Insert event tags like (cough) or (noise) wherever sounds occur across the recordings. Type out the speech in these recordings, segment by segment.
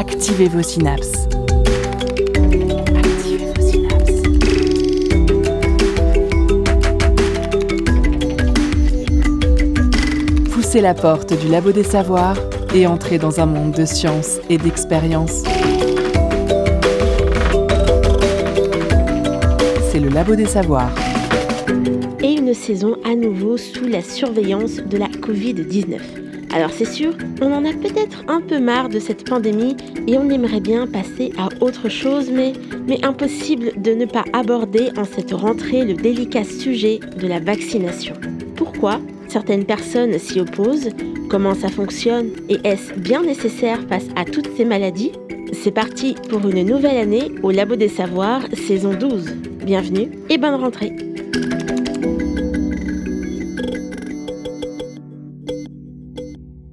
Activez vos synapses. Poussez la porte du labo des savoirs et entrez dans un monde de science et d'expérience. C'est le labo des savoirs. Et une saison à nouveau sous la surveillance de la Covid-19. Alors c'est sûr, on en a peut-être un peu marre de cette pandémie et on aimerait bien passer à autre chose, mais, impossible de ne pas aborder en cette rentrée le délicat sujet de la vaccination. Pourquoi Certaines personnes s'y opposent. Comment ça fonctionne Et est-ce bien nécessaire face à toutes ces maladies? C'est parti pour une nouvelle année au Labo des Savoirs, saison 12. Bienvenue et bonne rentrée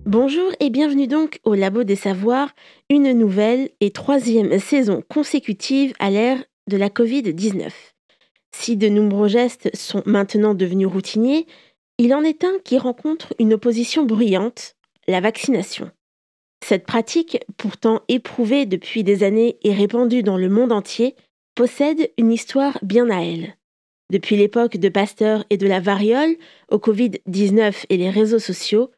Bonjour et bienvenue donc au Labo des Savoirs, une nouvelle et troisième saison consécutive à l'ère de la Covid-19. Si de nombreux gestes sont maintenant devenus routiniers, il en est un qui rencontre une opposition bruyante, la vaccination. Cette pratique, pourtant éprouvée depuis des années et répandue dans le monde entier, possède une histoire bien à elle. Depuis l'époque de Pasteur et de la variole, au Covid-19 et les réseaux sociaux,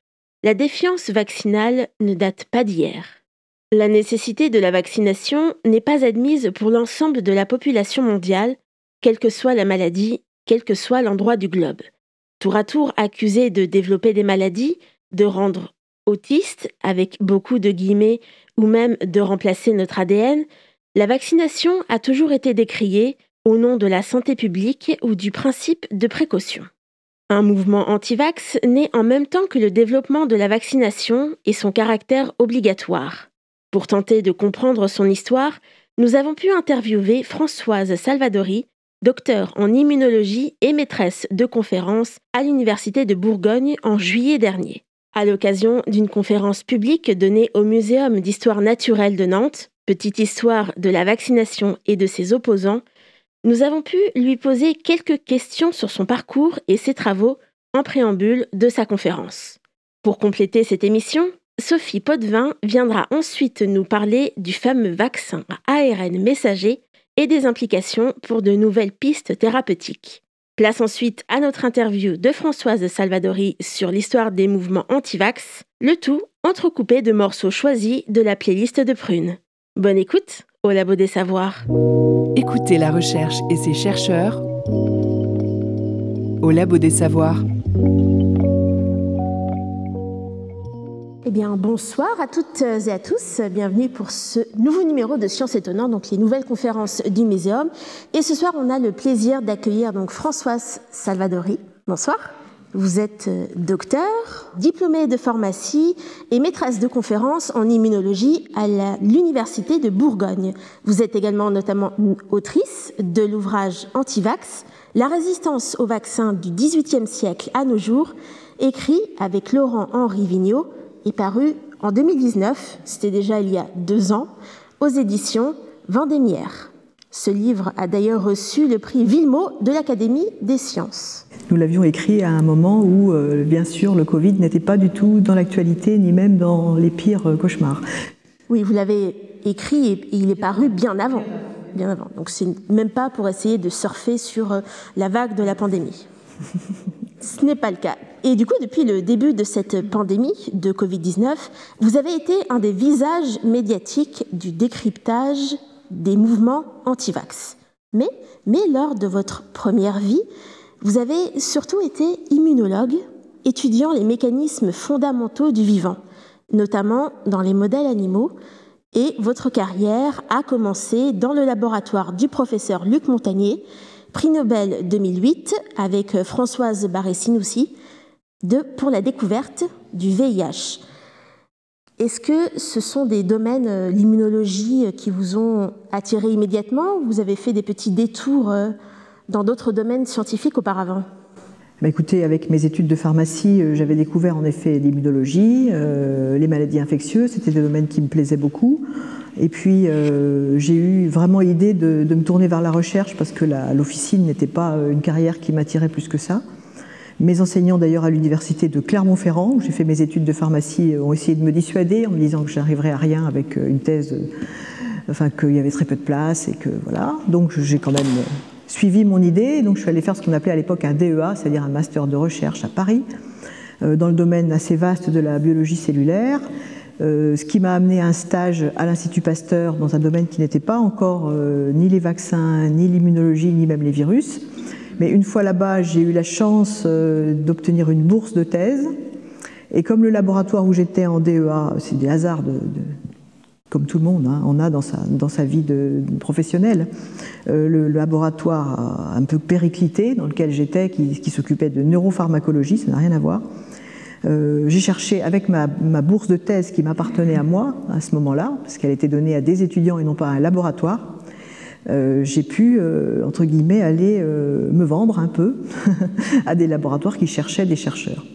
la défiance vaccinale ne date pas d'hier. La nécessité de la vaccination n'est pas admise pour l'ensemble de la population mondiale, quelle que soit la maladie, quel que soit l'endroit du globe tour à tour accusé de développer des maladies, de rendre autiste, avec beaucoup de guillemets, ou même de remplacer notre ADN, la vaccination a toujours été décriée au nom de la santé publique ou du principe de précaution. Un mouvement anti-vax naît en même temps que le développement de la vaccination et son caractère obligatoire. Pour tenter de comprendre son histoire, nous avons pu interviewer Françoise Salvadori, docteur en immunologie et maîtresse de conférences à l'Université de Bourgogne en juillet dernier. À l'occasion d'une conférence publique donnée au Muséum d'histoire naturelle de Nantes, Petite histoire de la vaccination et de ses opposants, nous avons pu lui poser quelques questions sur son parcours et ses travaux en préambule de sa conférence. Pour compléter cette émission, Sophie Potvin viendra ensuite nous parler du fameux vaccin ARN messager et des implications pour de nouvelles pistes thérapeutiques. Place ensuite à notre interview de Françoise Salvadori sur l'histoire des mouvements anti-vax, le tout entrecoupé de morceaux choisis de la playlist de Prune. Bonne écoute au Labo des Savoirs. Écoutez la recherche et ses chercheurs au Labo des Savoirs. Eh bien, bonsoir à toutes et à tous. Bienvenue pour ce nouveau numéro de Sciences étonnantes, donc les nouvelles conférences du Muséum. Et ce soir, on a le plaisir d'accueillir donc Françoise Salvadori. Bonsoir. Vous êtes euh, docteur, diplômée de pharmacie et maîtresse de conférences en immunologie à l'Université de Bourgogne. Vous êtes également notamment autrice de l'ouvrage Antivax, La résistance au vaccin du XVIIIe siècle à nos jours, écrit avec Laurent-Henri Vigneault est paru en 2019, c'était déjà il y a deux ans, aux éditions Vendémiaire. Ce livre a d'ailleurs reçu le prix Villemot de l'Académie des sciences. Nous l'avions écrit à un moment où, euh, bien sûr, le Covid n'était pas du tout dans l'actualité, ni même dans les pires euh, cauchemars. Oui, vous l'avez écrit et il est paru bien avant. Bien avant. Donc c'est même pas pour essayer de surfer sur euh, la vague de la pandémie. (laughs) Ce n'est pas le cas. Et du coup, depuis le début de cette pandémie de Covid-19, vous avez été un des visages médiatiques du décryptage des mouvements anti-vax. Mais, mais lors de votre première vie, vous avez surtout été immunologue, étudiant les mécanismes fondamentaux du vivant, notamment dans les modèles animaux, et votre carrière a commencé dans le laboratoire du professeur Luc Montagnier, prix Nobel 2008 avec Françoise Barré-Sinoussi pour la découverte du VIH. Est-ce que ce sont des domaines, euh, l'immunologie, euh, qui vous ont attiré immédiatement ou vous avez fait des petits détours euh, dans d'autres domaines scientifiques auparavant? Bah, écoutez, avec mes études de pharmacie, j'avais découvert en effet l'immunologie, les maladies infectieuses, c'était des domaines qui me plaisaient beaucoup. Et puis j'ai eu vraiment l'idée de, me tourner vers la recherche parce que l'officine n'était pas une carrière qui m'attirait plus que ça. Mes enseignants d'ailleurs à l'université de Clermont-Ferrand, où j'ai fait mes études de pharmacie, ont essayé de me dissuader en me disant que j'arriverais à rien avec une thèse, enfin qu'il y avait très peu de place et que voilà. Donc j'ai quand même suivi mon idée, donc je suis allée faire ce qu'on appelait à l'époque un DEA, c'est-à-dire un master de recherche à Paris, dans le domaine assez vaste de la biologie cellulaire. Euh, ce qui m'a amené à un stage à l'Institut Pasteur dans un domaine qui n'était pas encore euh, ni les vaccins, ni l'immunologie, ni même les virus. Mais une fois là-bas, j'ai eu la chance euh, d'obtenir une bourse de thèse. Et comme le laboratoire où j'étais en DEA, c'est des hasards de, comme tout le monde, hein, on a dans sa, dans sa vie professionnelle, le, laboratoire un peu périclité dans lequel j'étais, qui, s'occupait de neuropharmacologie, ça n'a rien à voir. Euh, j'ai cherché avec ma, bourse de thèse qui m'appartenait à moi à ce moment-là, parce qu'elle était donnée à des étudiants et non pas à un laboratoire. Euh, j'ai pu, euh, entre guillemets, aller me vendre un peu (laughs) à des laboratoires qui cherchaient des chercheurs,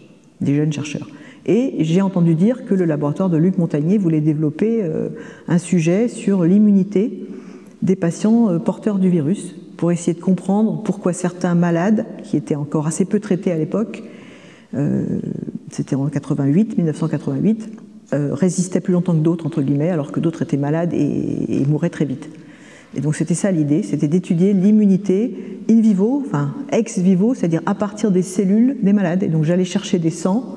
des jeunes chercheurs. Et j'ai entendu dire que le laboratoire de Luc Montagnier voulait développer un sujet sur l'immunité des patients porteurs du virus pour essayer de comprendre pourquoi certains malades, qui étaient encore assez peu traités à l'époque, c'était en 88, 1988, euh, résistaient plus longtemps que d'autres, entre guillemets, alors que d'autres étaient malades et, mouraient très vite. Et donc c'était ça l'idée, c'était d'étudier l'immunité in vivo, enfin ex vivo, c'est-à-dire à partir des cellules des malades. Et donc j'allais chercher des sangs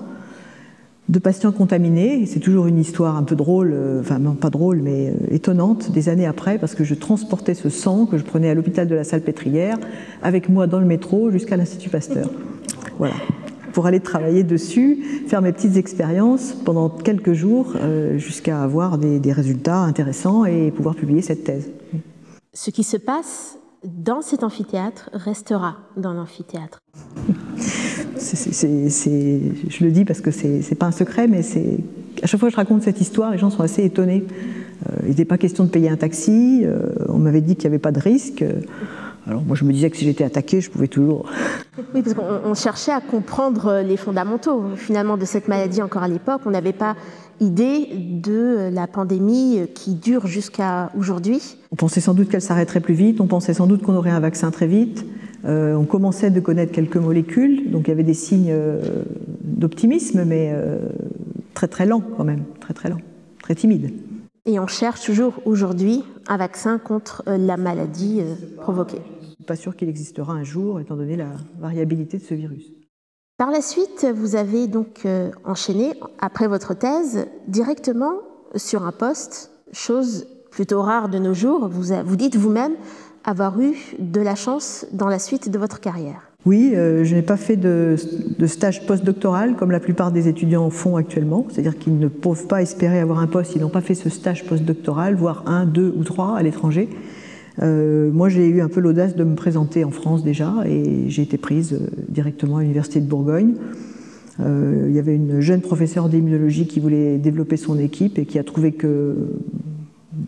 de patients contaminés. C'est toujours une histoire un peu drôle, euh, enfin non pas drôle, mais euh, étonnante, des années après, parce que je transportais ce sang que je prenais à l'hôpital de la Salpêtrière avec moi dans le métro jusqu'à l'Institut Pasteur. Voilà pour aller travailler dessus, faire mes petites expériences pendant quelques jours euh, jusqu'à avoir des, résultats intéressants et pouvoir publier cette thèse. Ce qui se passe dans cet amphithéâtre restera dans l'amphithéâtre. je le dis parce que c'est pas un secret, mais c'est à chaque fois que je raconte cette histoire, les gens sont assez étonnés. Euh, il n'était pas question de payer un taxi, euh, on m'avait dit qu'il n'y avait pas de risque. Alors moi je me disais que si j'étais attaqué, je pouvais toujours. Oui, parce qu'on cherchait à comprendre les fondamentaux finalement de cette maladie encore à l'époque. On n'avait pas idée de la pandémie qui dure jusqu'à aujourd'hui. On pensait sans doute qu'elle s'arrêterait plus vite, on pensait sans doute qu'on aurait un vaccin très vite. Euh, on commençait de connaître quelques molécules, donc il y avait des signes euh, d'optimisme, mais euh, très très lent quand même, très très lent, très timide. Et on cherche toujours aujourd'hui un vaccin contre la maladie provoquée pas sûr qu'il existera un jour, étant donné la variabilité de ce virus. Par la suite, vous avez donc euh, enchaîné, après votre thèse, directement sur un poste, chose plutôt rare de nos jours. Vous, dites vous-même avoir eu de la chance dans la suite de votre carrière. Oui, euh, je n'ai pas fait de, de stage postdoctoral comme la plupart des étudiants font actuellement, c'est-à-dire qu'ils ne peuvent pas espérer avoir un poste, ils n'ont pas fait ce stage postdoctoral, voire un, deux ou trois à l'étranger. Euh, moi, j'ai eu un peu l'audace de me présenter en France déjà et j'ai été prise euh, directement à l'Université de Bourgogne. Euh, il y avait une jeune professeure d'immunologie qui voulait développer son équipe et qui a trouvé que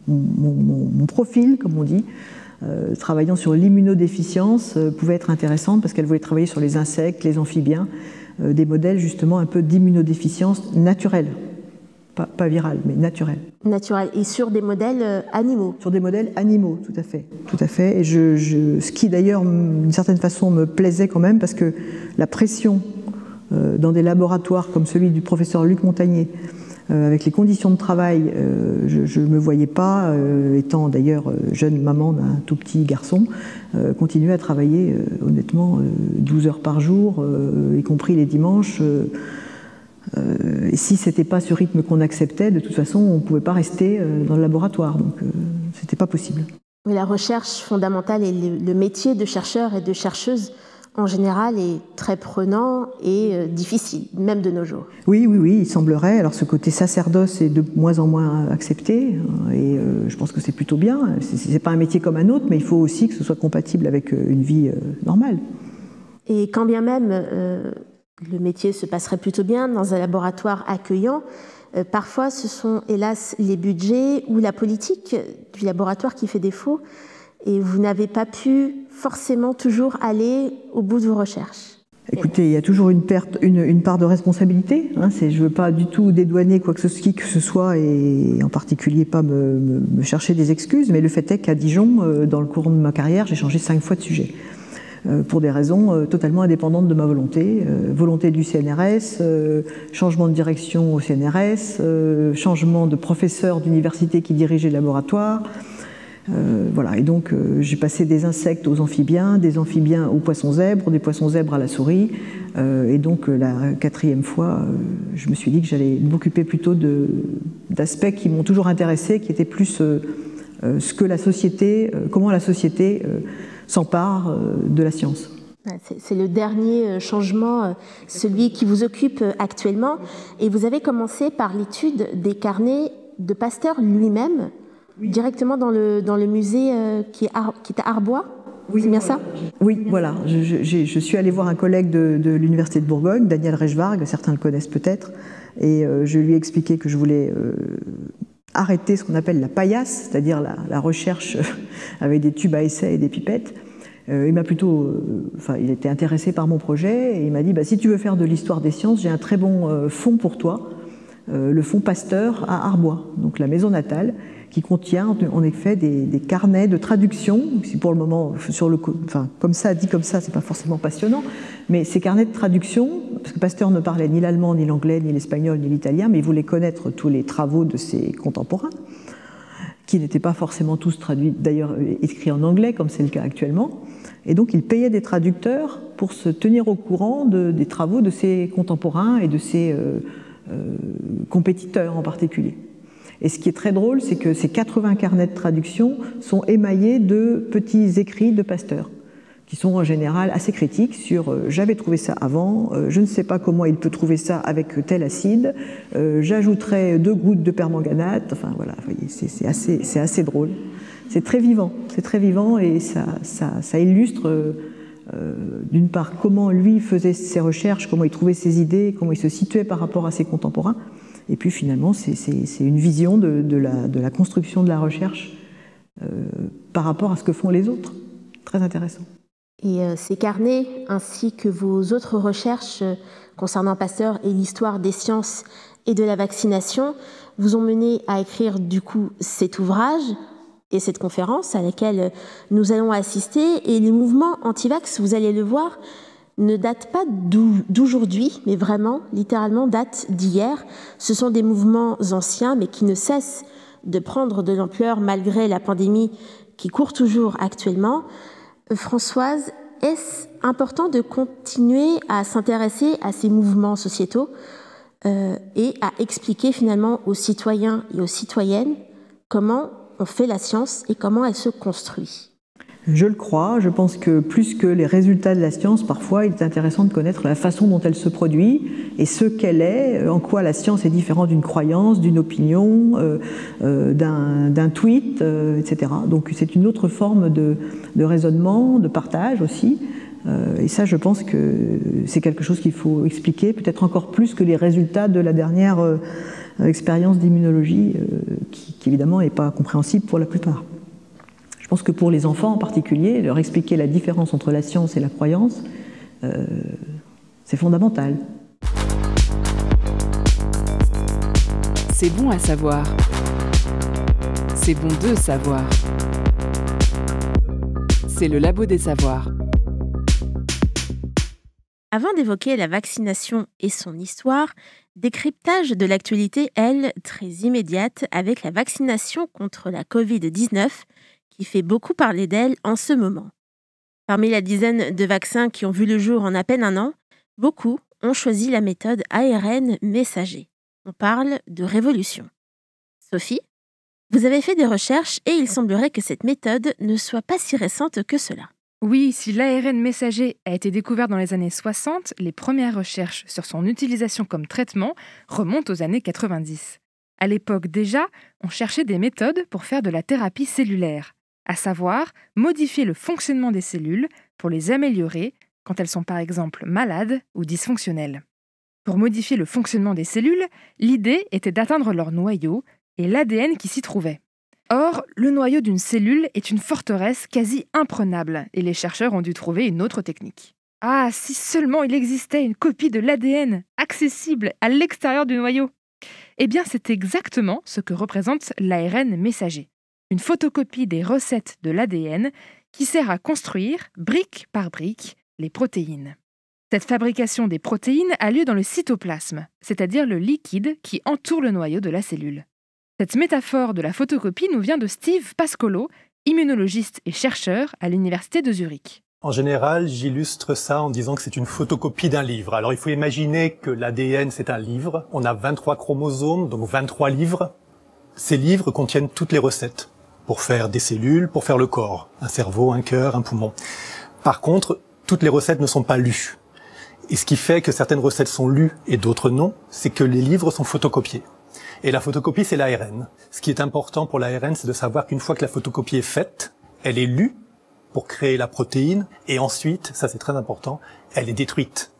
mon, profil, comme on dit, travaillant sur l'immunodéficience, pouvait être intéressant parce qu'elle voulait travailler sur les insectes, les amphibiens, des modèles justement un peu d'immunodéficience naturelle pas, viral, mais naturel. Naturel. Et sur des modèles euh, animaux Sur des modèles animaux, tout à fait. Tout à fait. Et je, ce qui d'ailleurs, d'une certaine façon, me plaisait quand même, parce que la pression euh, dans des laboratoires comme celui du professeur Luc Montagnier, euh, avec les conditions de travail, je ne me voyais pas, étant d'ailleurs jeune maman d'un tout petit garçon, continuer à travailler honnêtement 12 heures par jour, y compris les dimanches. Euh, et si c'était pas ce rythme qu'on acceptait, de toute façon, on ne pouvait pas rester euh, dans le laboratoire, donc euh, c'était pas possible. la recherche fondamentale et le, métier de chercheur et de chercheuse en général est très prenant et difficile, même de nos jours. Oui, oui, oui, il semblerait. Alors ce côté sacerdoce est de moins en moins accepté, et je pense que c'est plutôt bien. C'est pas un métier comme un autre, mais il faut aussi que ce soit compatible avec une vie normale. Et quand bien même le métier se passerait plutôt bien dans un laboratoire accueillant. Euh, parfois, ce sont hélas les budgets ou la politique du laboratoire qui fait défaut et vous n'avez pas pu forcément toujours aller au bout de vos recherches. Écoutez, il y a toujours une, perte, une, part de responsabilité. Hein, je ne veux pas du tout dédouaner quoi que ce, soit et en particulier pas me, chercher des excuses, mais le fait est qu'à Dijon, euh, dans le cours de ma carrière, j'ai changé cinq fois de sujet. Pour des raisons totalement indépendantes de ma volonté. volonté du CNRS, changement de direction au CNRS, changement de professeur d'université qui dirigeait le laboratoire. voilà, et donc j'ai passé des insectes aux amphibiens, des amphibiens aux poissons zèbres, des poissons zèbres à la souris, et donc la quatrième fois, je me suis dit que j'allais m'occuper plutôt d'aspects qui m'ont toujours intéressé, qui étaient plus euh, ce que la société, euh, comment la société euh, s'empare de la science. C'est le dernier changement, celui qui vous occupe actuellement. Et vous avez commencé par l'étude des carnets de Pasteur lui-même, directement dans le, dans le musée qui est, qui est à Arbois oui, c'est bien ça? Oui, voilà. Je, je, suis allée voir un collègue de, de l'Université de Bourgogne, Daniel Reichvarg, certains le connaissent peut-être, et je lui ai expliqué que je voulais arrêter ce qu'on appelle la paillasse, c'est-à-dire la, recherche avec des tubes à essai et des pipettes. Euh, il m'a plutôt, euh, enfin, il était intéressé par mon projet et il m'a dit bah, si tu veux faire de l'histoire des sciences, j'ai un très bon euh, fonds pour toi, le fonds Pasteur à Arbois, donc la maison natale, qui contient en effet des, carnets de traduction. Si pour le moment, sur le, enfin, comme ça, dit comme ça, c'est pas forcément passionnant, mais ces carnets de traduction, parce que Pasteur ne parlait ni l'allemand, ni l'anglais, ni l'espagnol, ni l'italien, mais il voulait connaître tous les travaux de ses contemporains, qui n'étaient pas forcément tous traduits, d'ailleurs écrits en anglais, comme c'est le cas actuellement. Et donc il payait des traducteurs pour se tenir au courant des travaux de ses contemporains et de ses euh, euh, compétiteurs en particulier. Et ce qui est très drôle, c'est que ces 80 carnets de traduction sont émaillés de petits écrits de Pasteur, qui sont en général assez critiques sur euh, j'avais trouvé ça avant, euh, je ne sais pas comment il peut trouver ça avec tel acide, euh, j'ajouterai deux gouttes de permanganate, enfin voilà, c'est assez, drôle. C'est très vivant, c'est très vivant et ça, illustre d'une part comment lui faisait ses recherches, comment il trouvait ses idées, comment il se situait par rapport à ses contemporains, et puis finalement, c'est une vision de, la, construction de la recherche euh, par rapport à ce que font les autres. Très intéressant. Et euh, ces carnets, ainsi que vos autres recherches euh, concernant Pasteur et l'histoire des sciences et de la vaccination, vous ont mené à écrire du coup cet ouvrage et cette conférence à laquelle nous allons assister. Et les mouvements anti-vax, vous allez le voir, ne date pas d'aujourd'hui, mais vraiment, littéralement, date d'hier. Ce sont des mouvements anciens, mais qui ne cessent de prendre de l'ampleur malgré la pandémie qui court toujours actuellement. Françoise, est-ce important de continuer à s'intéresser à ces mouvements sociétaux euh, et à expliquer finalement aux citoyens et aux citoyennes comment on fait la science et comment elle se construit? Je le crois. Je pense que plus que les résultats de la science, parfois, il est intéressant de connaître la façon dont elle se produit et ce qu'elle est, en quoi la science est différente d'une croyance, d'une opinion, euh, euh, d'un tweet, euh, etc. Donc c'est une autre forme de, raisonnement, de partage aussi. et ça, je pense que c'est quelque chose qu'il faut expliquer, peut-être encore plus que les résultats de la dernière expérience d'immunologie, qui évidemment n'est pas compréhensible pour la plupart. Je pense que pour les enfants en particulier, leur expliquer la différence entre la science et la croyance, euh, c'est fondamental. C'est bon à savoir. C'est bon de savoir. C'est le labo des savoirs. Avant d'évoquer la vaccination et son histoire, décryptage de l'actualité, elle, très immédiate, avec la vaccination contre la Covid-19 qui fait beaucoup parler d'elle en ce moment. Parmi la dizaine de vaccins qui ont vu le jour en à peine un an, beaucoup ont choisi la méthode ARN messager. On parle de révolution. Sophie, vous avez fait des recherches et il semblerait que cette méthode ne soit pas si récente que cela. Oui, si l'ARN messager a été découvert dans les années 60, les premières recherches sur son utilisation comme traitement remontent aux années 90. À l'époque déjà, on cherchait des méthodes pour faire de la thérapie cellulaire à savoir modifier le fonctionnement des cellules pour les améliorer quand elles sont par exemple malades ou dysfonctionnelles. Pour modifier le fonctionnement des cellules, l'idée était d'atteindre leur noyau et l'ADN qui s'y trouvait. Or, le noyau d'une cellule est une forteresse quasi imprenable et les chercheurs ont dû trouver une autre technique. Ah, si seulement il existait une copie de l'ADN accessible à l'extérieur du noyau Eh bien, c'est exactement ce que représente l'ARN messager une photocopie des recettes de l'ADN qui sert à construire, brique par brique, les protéines. Cette fabrication des protéines a lieu dans le cytoplasme, c'est-à-dire le liquide qui entoure le noyau de la cellule. Cette métaphore de la photocopie nous vient de Steve Pascolo, immunologiste et chercheur à l'Université de Zurich. En général, j'illustre ça en disant que c'est une photocopie d'un livre. Alors il faut imaginer que l'ADN c'est un livre, on a 23 chromosomes, donc 23 livres. Ces livres contiennent toutes les recettes pour faire des cellules, pour faire le corps, un cerveau, un cœur, un poumon. Par contre, toutes les recettes ne sont pas lues. Et ce qui fait que certaines recettes sont lues et d'autres non, c'est que les livres sont photocopiés. Et la photocopie, c'est l'ARN. Ce qui est important pour l'ARN, c'est de savoir qu'une fois que la photocopie est faite, elle est lue pour créer la protéine, et ensuite, ça c'est très important, elle est détruite.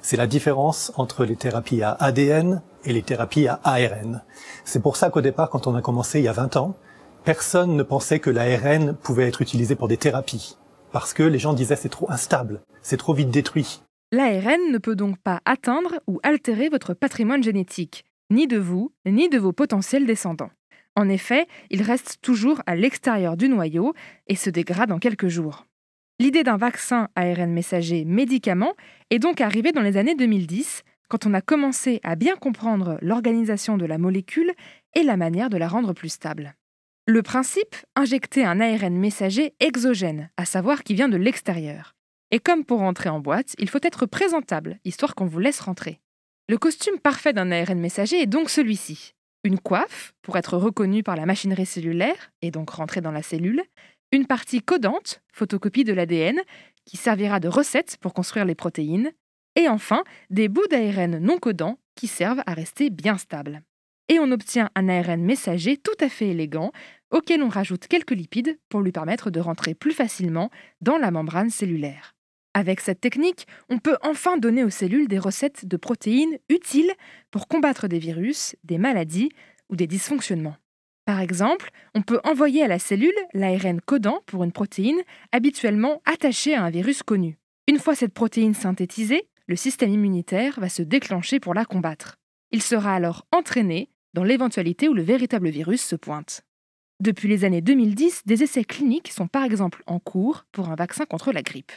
C'est la différence entre les thérapies à ADN et les thérapies à ARN. C'est pour ça qu'au départ, quand on a commencé il y a 20 ans, personne ne pensait que l'ARN pouvait être utilisé pour des thérapies. Parce que les gens disaient c'est trop instable, c'est trop vite détruit. L'ARN ne peut donc pas atteindre ou altérer votre patrimoine génétique, ni de vous, ni de vos potentiels descendants. En effet, il reste toujours à l'extérieur du noyau et se dégrade en quelques jours. L'idée d'un vaccin ARN messager médicament est donc arrivée dans les années 2010, quand on a commencé à bien comprendre l'organisation de la molécule et la manière de la rendre plus stable. Le principe, injecter un ARN messager exogène, à savoir qui vient de l'extérieur. Et comme pour rentrer en boîte, il faut être présentable, histoire qu'on vous laisse rentrer. Le costume parfait d'un ARN messager est donc celui-ci. Une coiffe, pour être reconnue par la machinerie cellulaire, et donc rentrer dans la cellule. Une partie codante, photocopie de l'ADN, qui servira de recette pour construire les protéines. Et enfin, des bouts d'ARN non codants, qui servent à rester bien stables. Et on obtient un ARN messager tout à fait élégant, auquel on rajoute quelques lipides pour lui permettre de rentrer plus facilement dans la membrane cellulaire. Avec cette technique, on peut enfin donner aux cellules des recettes de protéines utiles pour combattre des virus, des maladies ou des dysfonctionnements. Par exemple, on peut envoyer à la cellule l'ARN codant pour une protéine habituellement attachée à un virus connu. Une fois cette protéine synthétisée, le système immunitaire va se déclencher pour la combattre. Il sera alors entraîné dans l'éventualité où le véritable virus se pointe. Depuis les années 2010, des essais cliniques sont par exemple en cours pour un vaccin contre la grippe.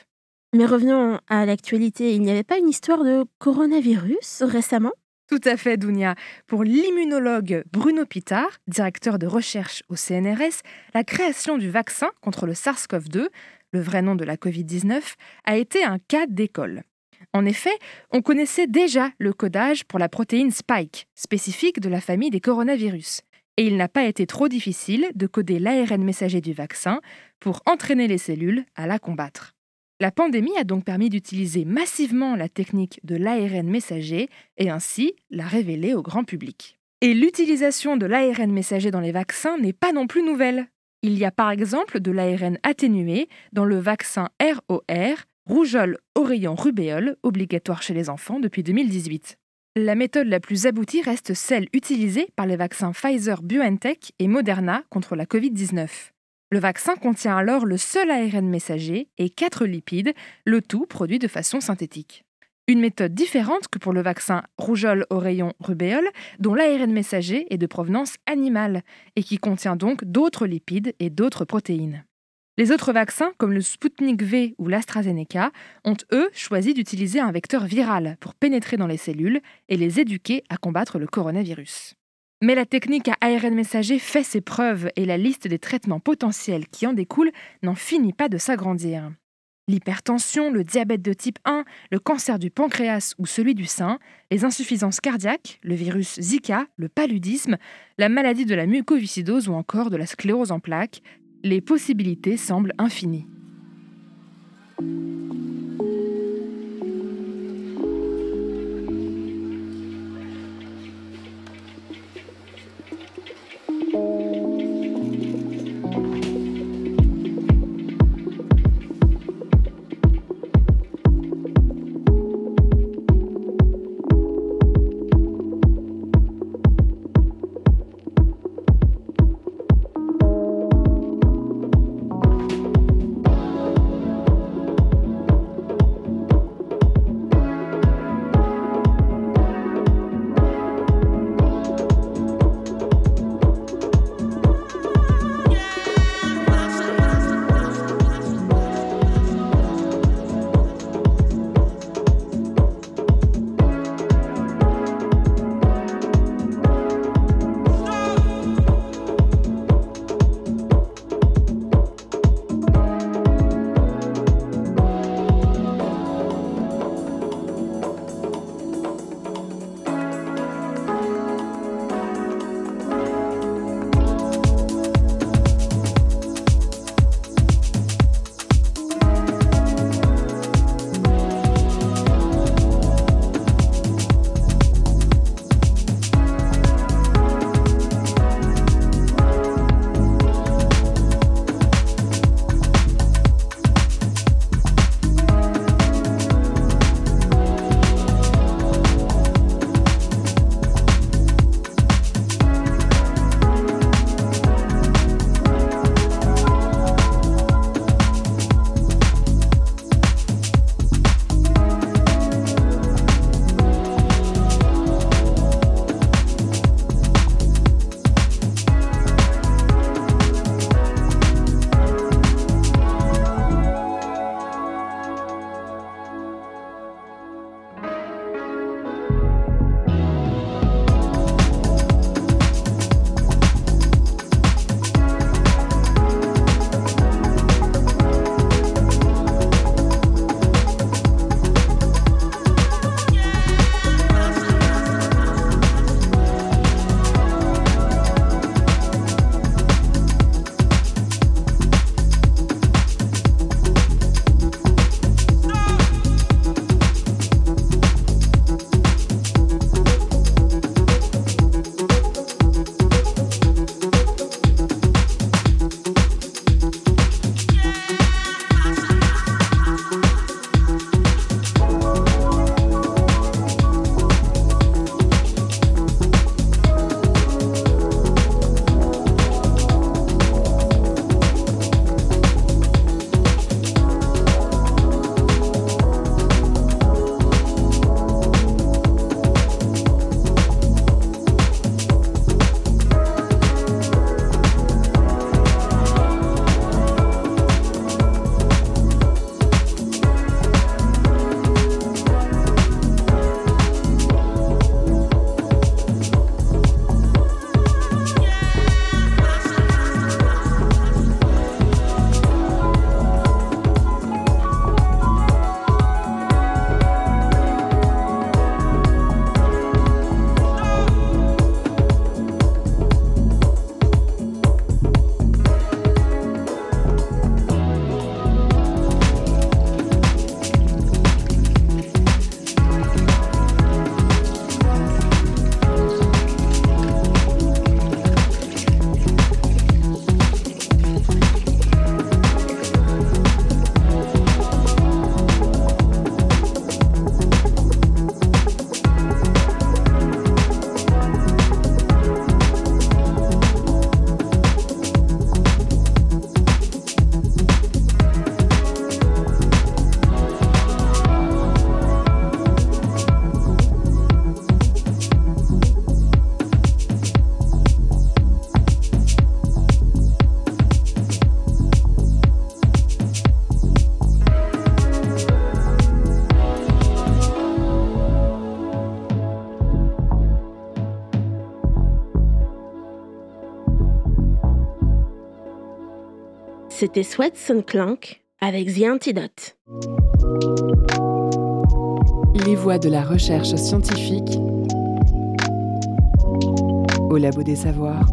Mais revenons à l'actualité. Il n'y avait pas une histoire de coronavirus récemment? Tout à fait, Dounia. Pour l'immunologue Bruno Pitard, directeur de recherche au CNRS, la création du vaccin contre le SARS-CoV-2, le vrai nom de la Covid-19, a été un cas d'école. En effet, on connaissait déjà le codage pour la protéine Spike, spécifique de la famille des coronavirus. Et il n'a pas été trop difficile de coder l'ARN messager du vaccin pour entraîner les cellules à la combattre. La pandémie a donc permis d'utiliser massivement la technique de l'ARN messager et ainsi la révéler au grand public. Et l'utilisation de l'ARN messager dans les vaccins n'est pas non plus nouvelle. Il y a par exemple de l'ARN atténué dans le vaccin ROR, rougeole, oreillon, rubéole, obligatoire chez les enfants depuis 2018. La méthode la plus aboutie reste celle utilisée par les vaccins Pfizer BioNTech et Moderna contre la Covid-19. Le vaccin contient alors le seul ARN messager et quatre lipides, le tout produit de façon synthétique. Une méthode différente que pour le vaccin rougeole, oreillon, rubéole, dont l'ARN messager est de provenance animale et qui contient donc d'autres lipides et d'autres protéines. Les autres vaccins, comme le Sputnik V ou l'AstraZeneca, ont eux choisi d'utiliser un vecteur viral pour pénétrer dans les cellules et les éduquer à combattre le coronavirus. Mais la technique à ARN messager fait ses preuves et la liste des traitements potentiels qui en découlent n'en finit pas de s'agrandir. L'hypertension, le diabète de type 1, le cancer du pancréas ou celui du sein, les insuffisances cardiaques, le virus Zika, le paludisme, la maladie de la mucoviscidose ou encore de la sclérose en plaques, les possibilités semblent infinies. C'était Sweat Clank avec The Antidote. Les voix de la recherche scientifique au Labo des Savoirs.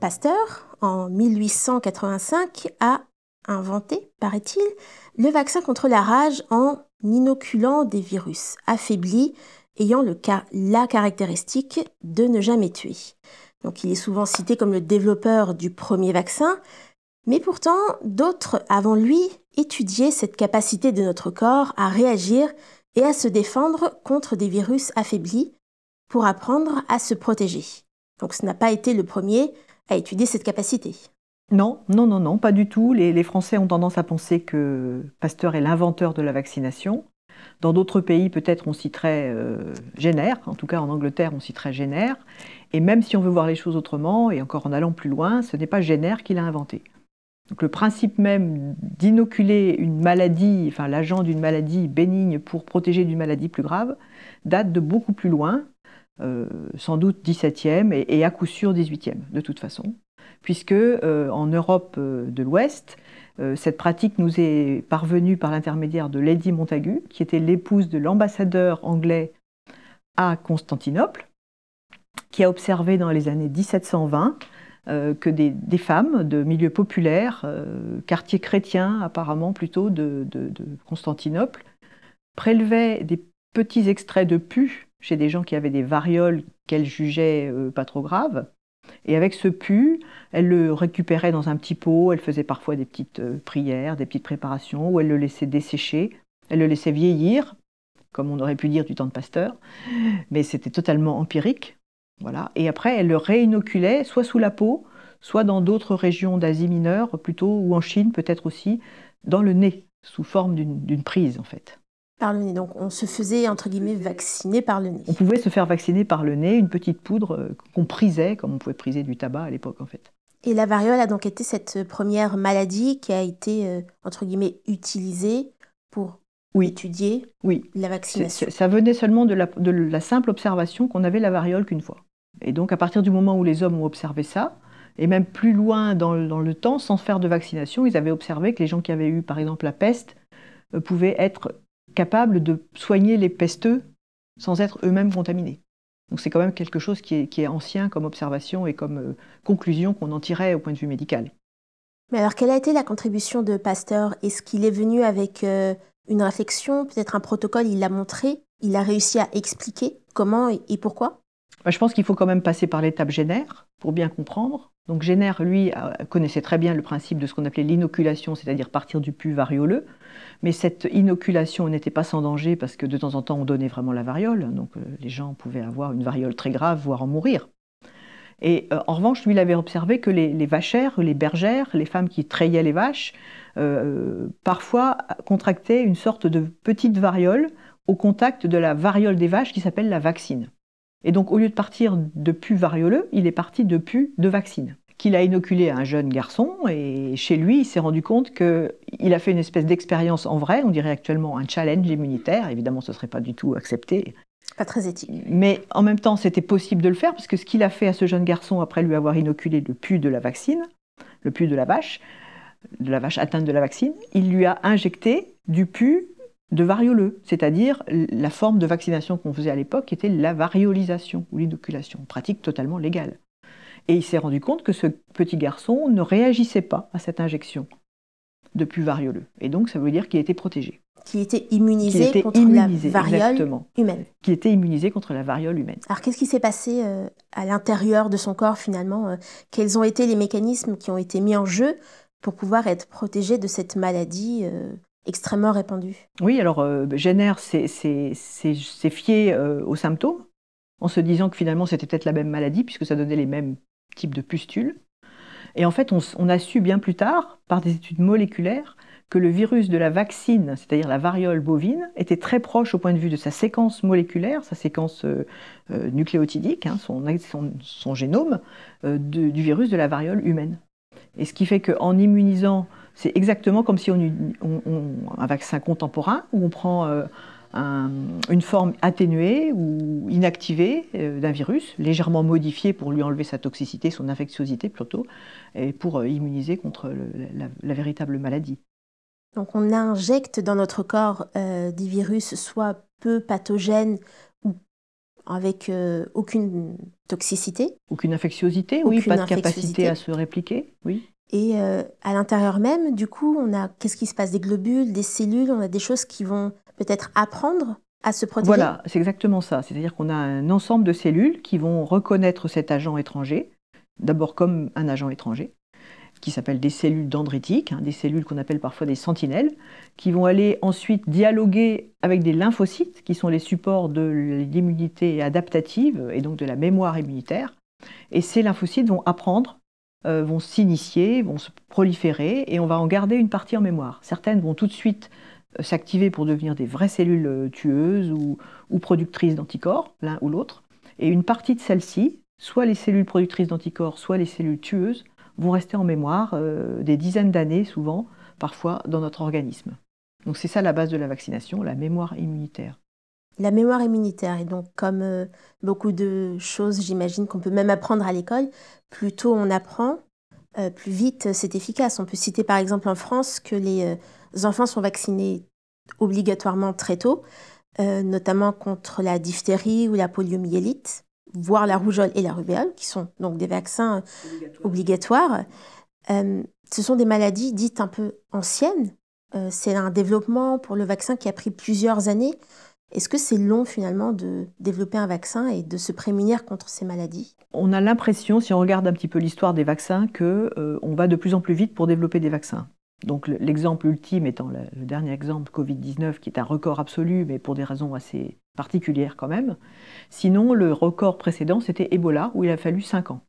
Pasteur, en 1885, a inventé, paraît-il, le vaccin contre la rage en inoculant des virus affaiblis ayant le cas, la caractéristique de ne jamais tuer. Donc il est souvent cité comme le développeur du premier vaccin, mais pourtant d'autres avant lui étudiaient cette capacité de notre corps à réagir et à se défendre contre des virus affaiblis pour apprendre à se protéger. Donc ce n'a pas été le premier à étudier cette capacité. Non, non, non, non, pas du tout. Les, Français ont tendance à penser que Pasteur est l'inventeur de la vaccination. Dans d'autres pays, peut-être on citerait euh, Jenner, en tout cas en Angleterre, on citerait Jenner. Et même si on veut voir les choses autrement, et encore en allant plus loin, ce n'est pas Jenner qui l'a inventé. Donc le principe même d'inoculer une maladie, enfin l'agent d'une maladie bénigne pour protéger d'une maladie plus grave, date de beaucoup plus loin, euh, sans doute 17e et, à coup sûr 18e de toute façon, puisque euh, en Europe euh, de l'Ouest, cette pratique nous est parvenue par l'intermédiaire de Lady Montagu, qui était l'épouse de l'ambassadeur anglais à Constantinople, qui a observé dans les années 1720 que des, femmes de milieux populaires, quartiers chrétiens apparemment plutôt de, Constantinople, prélevaient des petits extraits de pus chez des gens qui avaient des varioles qu'elle jugeait euh, pas trop graves. Et avec ce pu, elle le récupérait dans un petit pot, elle faisait parfois des petites euh, prières, des petites préparations, ou elle le laissait dessécher, elle le laissait vieillir, comme on aurait pu dire du temps de Pasteur, mais c'était totalement empirique. Voilà. Et après, elle le réinoculait, soit sous la peau, soit dans d'autres régions d'Asie mineure, plutôt, ou en Chine peut-être aussi, dans le nez, sous forme d'une prise en fait. Par le nez. Donc on se faisait, entre guillemets, vacciner par le nez. On pouvait se faire vacciner par le nez, une petite poudre euh, qu'on prisait, comme on pouvait priser du tabac à l'époque en fait. Et la variole a donc été cette première maladie qui a été, euh, entre guillemets, utilisée pour étudier oui. la vaccination. Ça venait seulement de la, de la simple observation qu'on avait la variole qu'une fois. Et donc à partir du moment où les hommes ont observé ça, et même plus loin dans, dans, le temps, sans faire de vaccination, ils avaient observé que les gens qui avaient eu par exemple la peste euh, pouvaient être capables de soigner les pesteux sans être eux-mêmes contaminés. Donc c'est quand même quelque chose qui est, ancien comme observation et comme euh, conclusion qu'on en tirait au point de vue médical. Mais alors quelle a été la contribution de Pasteur? Est-ce qu'il est venu avec euh, une réflexion, peut-être un protocole, il l'a montré, il a réussi à expliquer comment et, pourquoi? Je pense qu'il faut quand même passer par l'étape génère pour bien comprendre. Donc Génère, lui, connaissait très bien le principe de ce qu'on appelait l'inoculation, c'est-à-dire partir du pus varioleux. Mais cette inoculation n'était pas sans danger parce que de temps en temps, on donnait vraiment la variole. Donc euh, les gens pouvaient avoir une variole très grave, voire en mourir. Et euh, en revanche, lui, il avait observé que les, vachères, les bergères, les femmes qui trayaient les vaches, euh, parfois contractaient une sorte de petite variole au contact de la variole des vaches qui s'appelle la vaccine. Et donc, au lieu de partir de pus varioleux, il est parti de pus de vaccine qu'il a inoculé à un jeune garçon. Et chez lui, il s'est rendu compte qu'il a fait une espèce d'expérience en vrai, on dirait actuellement un challenge immunitaire. Évidemment, ce ne serait pas du tout accepté. Pas très éthique. Mais en même temps, c'était possible de le faire, parce que ce qu'il a fait à ce jeune garçon, après lui avoir inoculé le pus de la vaccine, le pus de la vache, de la vache atteinte de la vaccine, il lui a injecté du pus de varioleux, c'est-à-dire la forme de vaccination qu'on faisait à l'époque, qui était la variolisation ou l'inoculation, pratique totalement légale. Et il s'est rendu compte que ce petit garçon ne réagissait pas à cette injection de pus varioleux. Et donc, ça veut dire qu'il était protégé. Qui était immunisé contre la variole humaine. Qui était immunisé contre la variole humaine. Alors, qu'est-ce qui s'est passé euh, à l'intérieur de son corps finalement euh, Quels ont été les mécanismes qui ont été mis en jeu pour pouvoir être protégé de cette maladie euh, extrêmement répandue Oui, alors Jenner s'est fié aux symptômes en se disant que finalement c'était peut-être la même maladie puisque ça donnait les mêmes type de pustules. Et en fait, on, a su bien plus tard, par des études moléculaires, que le virus de la vaccine, c'est-à-dire la variole bovine, était très proche au point de vue de sa séquence moléculaire, sa séquence euh, euh, nucléotidique, hein, son, génome, euh, du virus de la variole humaine. Et ce qui fait qu'en immunisant, c'est exactement comme si on, on, un vaccin contemporain, où on prend une forme atténuée ou inactivée euh, d'un virus, légèrement modifié pour lui enlever sa toxicité, son infectiosité plutôt, et pour euh, immuniser contre la, véritable maladie. Donc on injecte dans notre corps euh, des virus soit peu pathogènes ou avec aucune toxicité. Aucune infectiosité, oui, pas de capacité à se répliquer, oui. Et à l'intérieur même, du coup, on a qu'est-ce qui se passe? Des globules, des cellules, on a des choses qui vont peut-être apprendre à se protéger? Voilà, c'est exactement ça. C'est-à-dire qu'on a un ensemble de cellules qui vont reconnaître cet agent étranger, d'abord comme un agent étranger, qui s'appelle des cellules dendritiques, hein, des cellules qu'on appelle parfois des sentinelles, qui vont aller ensuite dialoguer avec des lymphocytes, qui sont les supports de l'immunité adaptative et donc de la mémoire immunitaire. Et ces lymphocytes vont apprendre, euh, vont s'initier, vont se proliférer, et on va en garder une partie en mémoire. Certaines vont tout de suite euh, s'activer pour devenir des vraies cellules euh, tueuses ou, productrices d'anticorps, l'un ou l'autre. Et une partie de celles-ci, soit les cellules productrices d'anticorps, soit les cellules tueuses, vont rester en mémoire des dizaines d'années souvent, parfois dans notre organisme. Donc c'est ça la base de la vaccination, la mémoire immunitaire. La mémoire immunitaire, et donc comme beaucoup de choses, j'imagine qu'on peut même apprendre à l'école, plus tôt on apprend, plus vite c'est efficace. On peut citer par exemple en France que les enfants sont vaccinés obligatoirement très tôt, euh, notamment contre la diphtérie ou la poliomyélite, voire la rougeole et la rubéole, qui sont donc des vaccins obligatoires. Euh, ce sont des maladies dites un peu anciennes. Euh, c'est un développement pour le vaccin qui a pris plusieurs années. Est-ce que c'est long finalement de développer un vaccin et de se prémunir contre ces maladies? On a l'impression, si on regarde un petit peu l'histoire des vaccins, que on va de plus en plus vite pour développer des vaccins. Donc l'exemple ultime étant le, dernier exemple Covid-19 qui est un record absolu mais pour des raisons assez particulières quand même. Sinon le record précédent c'était Ebola où il a fallu 5 ans.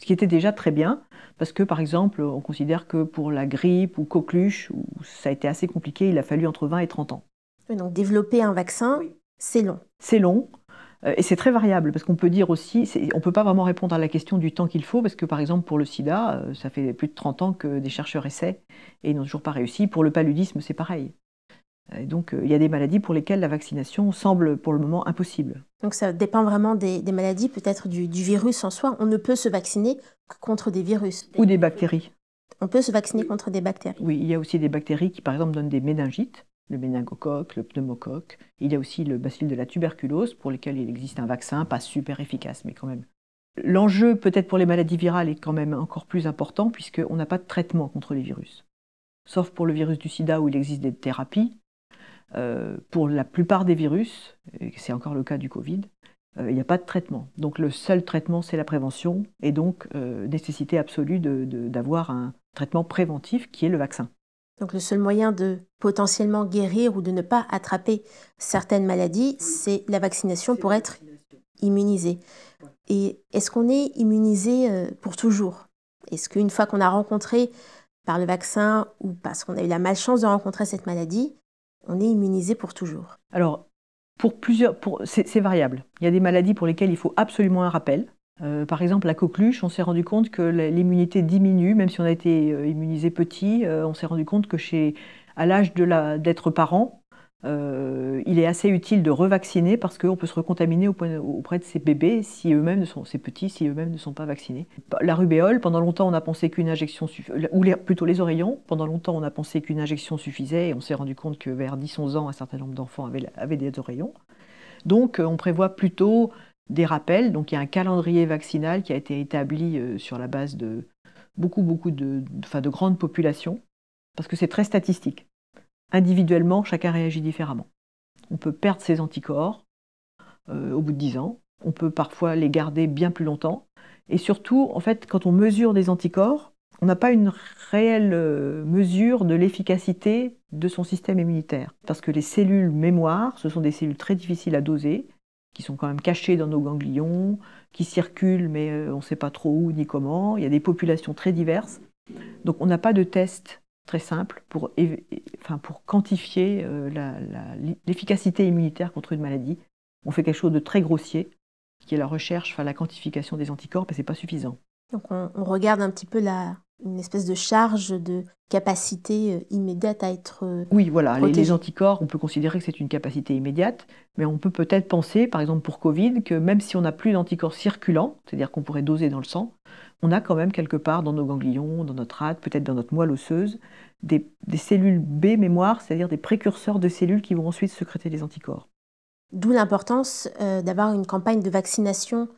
Ce qui était déjà très bien parce que par exemple on considère que pour la grippe ou coqueluche où ça a été assez compliqué il a fallu entre 20 et 30 ans. Donc développer un vaccin c'est long. C'est long. Euh, et c'est très variable, parce qu'on peut dire aussi, on ne peut pas vraiment répondre à la question du temps qu'il faut, parce que par exemple pour le sida, euh, ça fait plus de 30 ans que des chercheurs essaient, et ils n'ont toujours pas réussi. Pour le paludisme, c'est pareil. Et donc euh, il y a des maladies pour lesquelles la vaccination semble pour le moment impossible. Donc ça dépend vraiment des, maladies, peut-être du, du, virus en soi. On ne peut se vacciner que contre des virus. Ou des bactéries. On peut se vacciner contre des bactéries. Oui, il y a aussi des bactéries qui par exemple donnent des méningites le méningocoque, le pneumocoque. Il y a aussi le bacille de la tuberculose pour lequel il existe un vaccin, pas super efficace, mais quand même. L'enjeu peut-être pour les maladies virales est quand même encore plus important puisqu'on n'a pas de traitement contre les virus. Sauf pour le virus du sida où il existe des thérapies. Euh, pour la plupart des virus, et c'est encore le cas du Covid, euh, il n'y a pas de traitement. Donc le seul traitement, c'est la prévention, et donc euh, nécessité absolue d'avoir un traitement préventif qui est le vaccin. Donc le seul moyen de potentiellement guérir ou de ne pas attraper certaines maladies, c'est la vaccination pour être immunisé. Et est-ce qu'on est immunisé euh, pour toujours? Est-ce qu'une fois qu'on a rencontré par le vaccin ou parce qu'on a eu la malchance de rencontrer cette maladie, on est immunisé pour toujours? Alors, pour plusieurs, pour, c'est variable. Il y a des maladies pour lesquelles il faut absolument un rappel. Euh, par exemple, la coqueluche, on s'est rendu compte que l'immunité diminue, même si on a été euh, immunisé petit, euh, on s'est rendu compte que chez, à l'âge d'être parent, il est assez utile de revacciner parce qu'on peut se recontaminer auprès de ces bébés si eux-mêmes sont, ces petits, si eux-mêmes ne sont pas vaccinés. La rubéole, pendant longtemps, on a pensé qu'une injection ou plutôt les oreillons, pendant longtemps, on a pensé qu'une injection suffisait et on s'est rendu compte que vers 10-11 ans, un certain nombre d'enfants avaient des oreillons. Donc, on prévoit plutôt des rappels. Donc il y a un calendrier vaccinal qui a été établi euh, sur la base de beaucoup, beaucoup de, de grandes populations, parce que c'est très statistique. Individuellement, chacun réagit différemment. On peut perdre ses anticorps euh, au bout de 10 ans, on peut parfois les garder bien plus longtemps, et surtout, en fait, quand on mesure des anticorps, on n'a pas une réelle euh, mesure de l'efficacité de son système immunitaire. Parce que les cellules mémoire, ce sont des cellules très difficiles à doser, qui sont quand même cachés dans nos ganglions, qui circulent, mais euh, on ne sait pas trop où ni comment. Il y a des populations très diverses. Donc on n'a pas de test très simple pour, enfin, pour quantifier euh, l'efficacité immunitaire contre une maladie. On fait quelque chose de très grossier, qui est la recherche, la quantification des anticorps, mais ce n'est pas suffisant. Donc on, regarde un petit peu la, une espèce de charge de capacité euh, immédiate à être. Euh, oui, voilà, les, anticorps, on peut considérer que c'est une capacité immédiate, mais on peut peut-être penser, par exemple pour Covid, que même si on n'a plus d'anticorps circulants, c'est-à-dire qu'on pourrait doser dans le sang, on a quand même quelque part dans nos ganglions, dans notre rate, peut-être dans notre moelle osseuse, des, cellules B mémoire, c'est-à-dire des précurseurs de cellules qui vont ensuite sécréter les anticorps. D'où l'importance euh, d'avoir une campagne de vaccination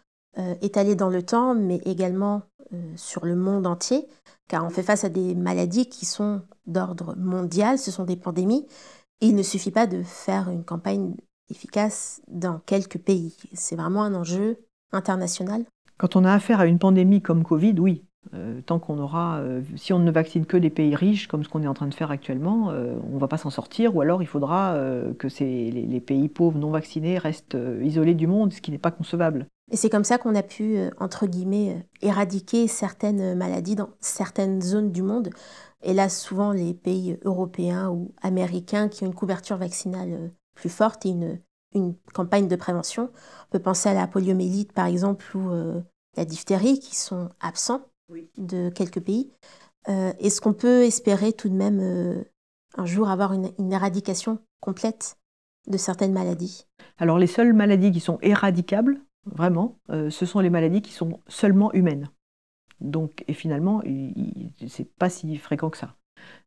étalée dans le temps, mais également sur le monde entier, car on fait face à des maladies qui sont d'ordre mondial, ce sont des pandémies, et il ne suffit pas de faire une campagne efficace dans quelques pays. C'est vraiment un enjeu international. Quand on a affaire à une pandémie comme Covid, oui. Euh, tant qu'on aura, euh, si on ne vaccine que des pays riches, comme ce qu'on est en train de faire actuellement, euh, on ne va pas s'en sortir, ou alors il faudra que les, les, pays pauvres non vaccinés restent isolés du monde, ce qui n'est pas concevable. Et c'est comme ça qu'on a pu, entre guillemets, éradiquer certaines maladies dans certaines zones du monde. Et là, souvent, les pays européens ou américains qui ont une couverture vaccinale plus forte et une campagne de prévention. On peut penser à la poliomyélite, par exemple, ou la diphtérie, qui sont absents de quelques pays. Est-ce qu'on peut espérer tout de même un jour avoir une, une éradication complète de certaines maladies? Alors, les seules maladies qui sont éradicables, vraiment, euh, ce sont les maladies qui sont seulement humaines. Donc, et finalement, c'est pas si fréquent que ça.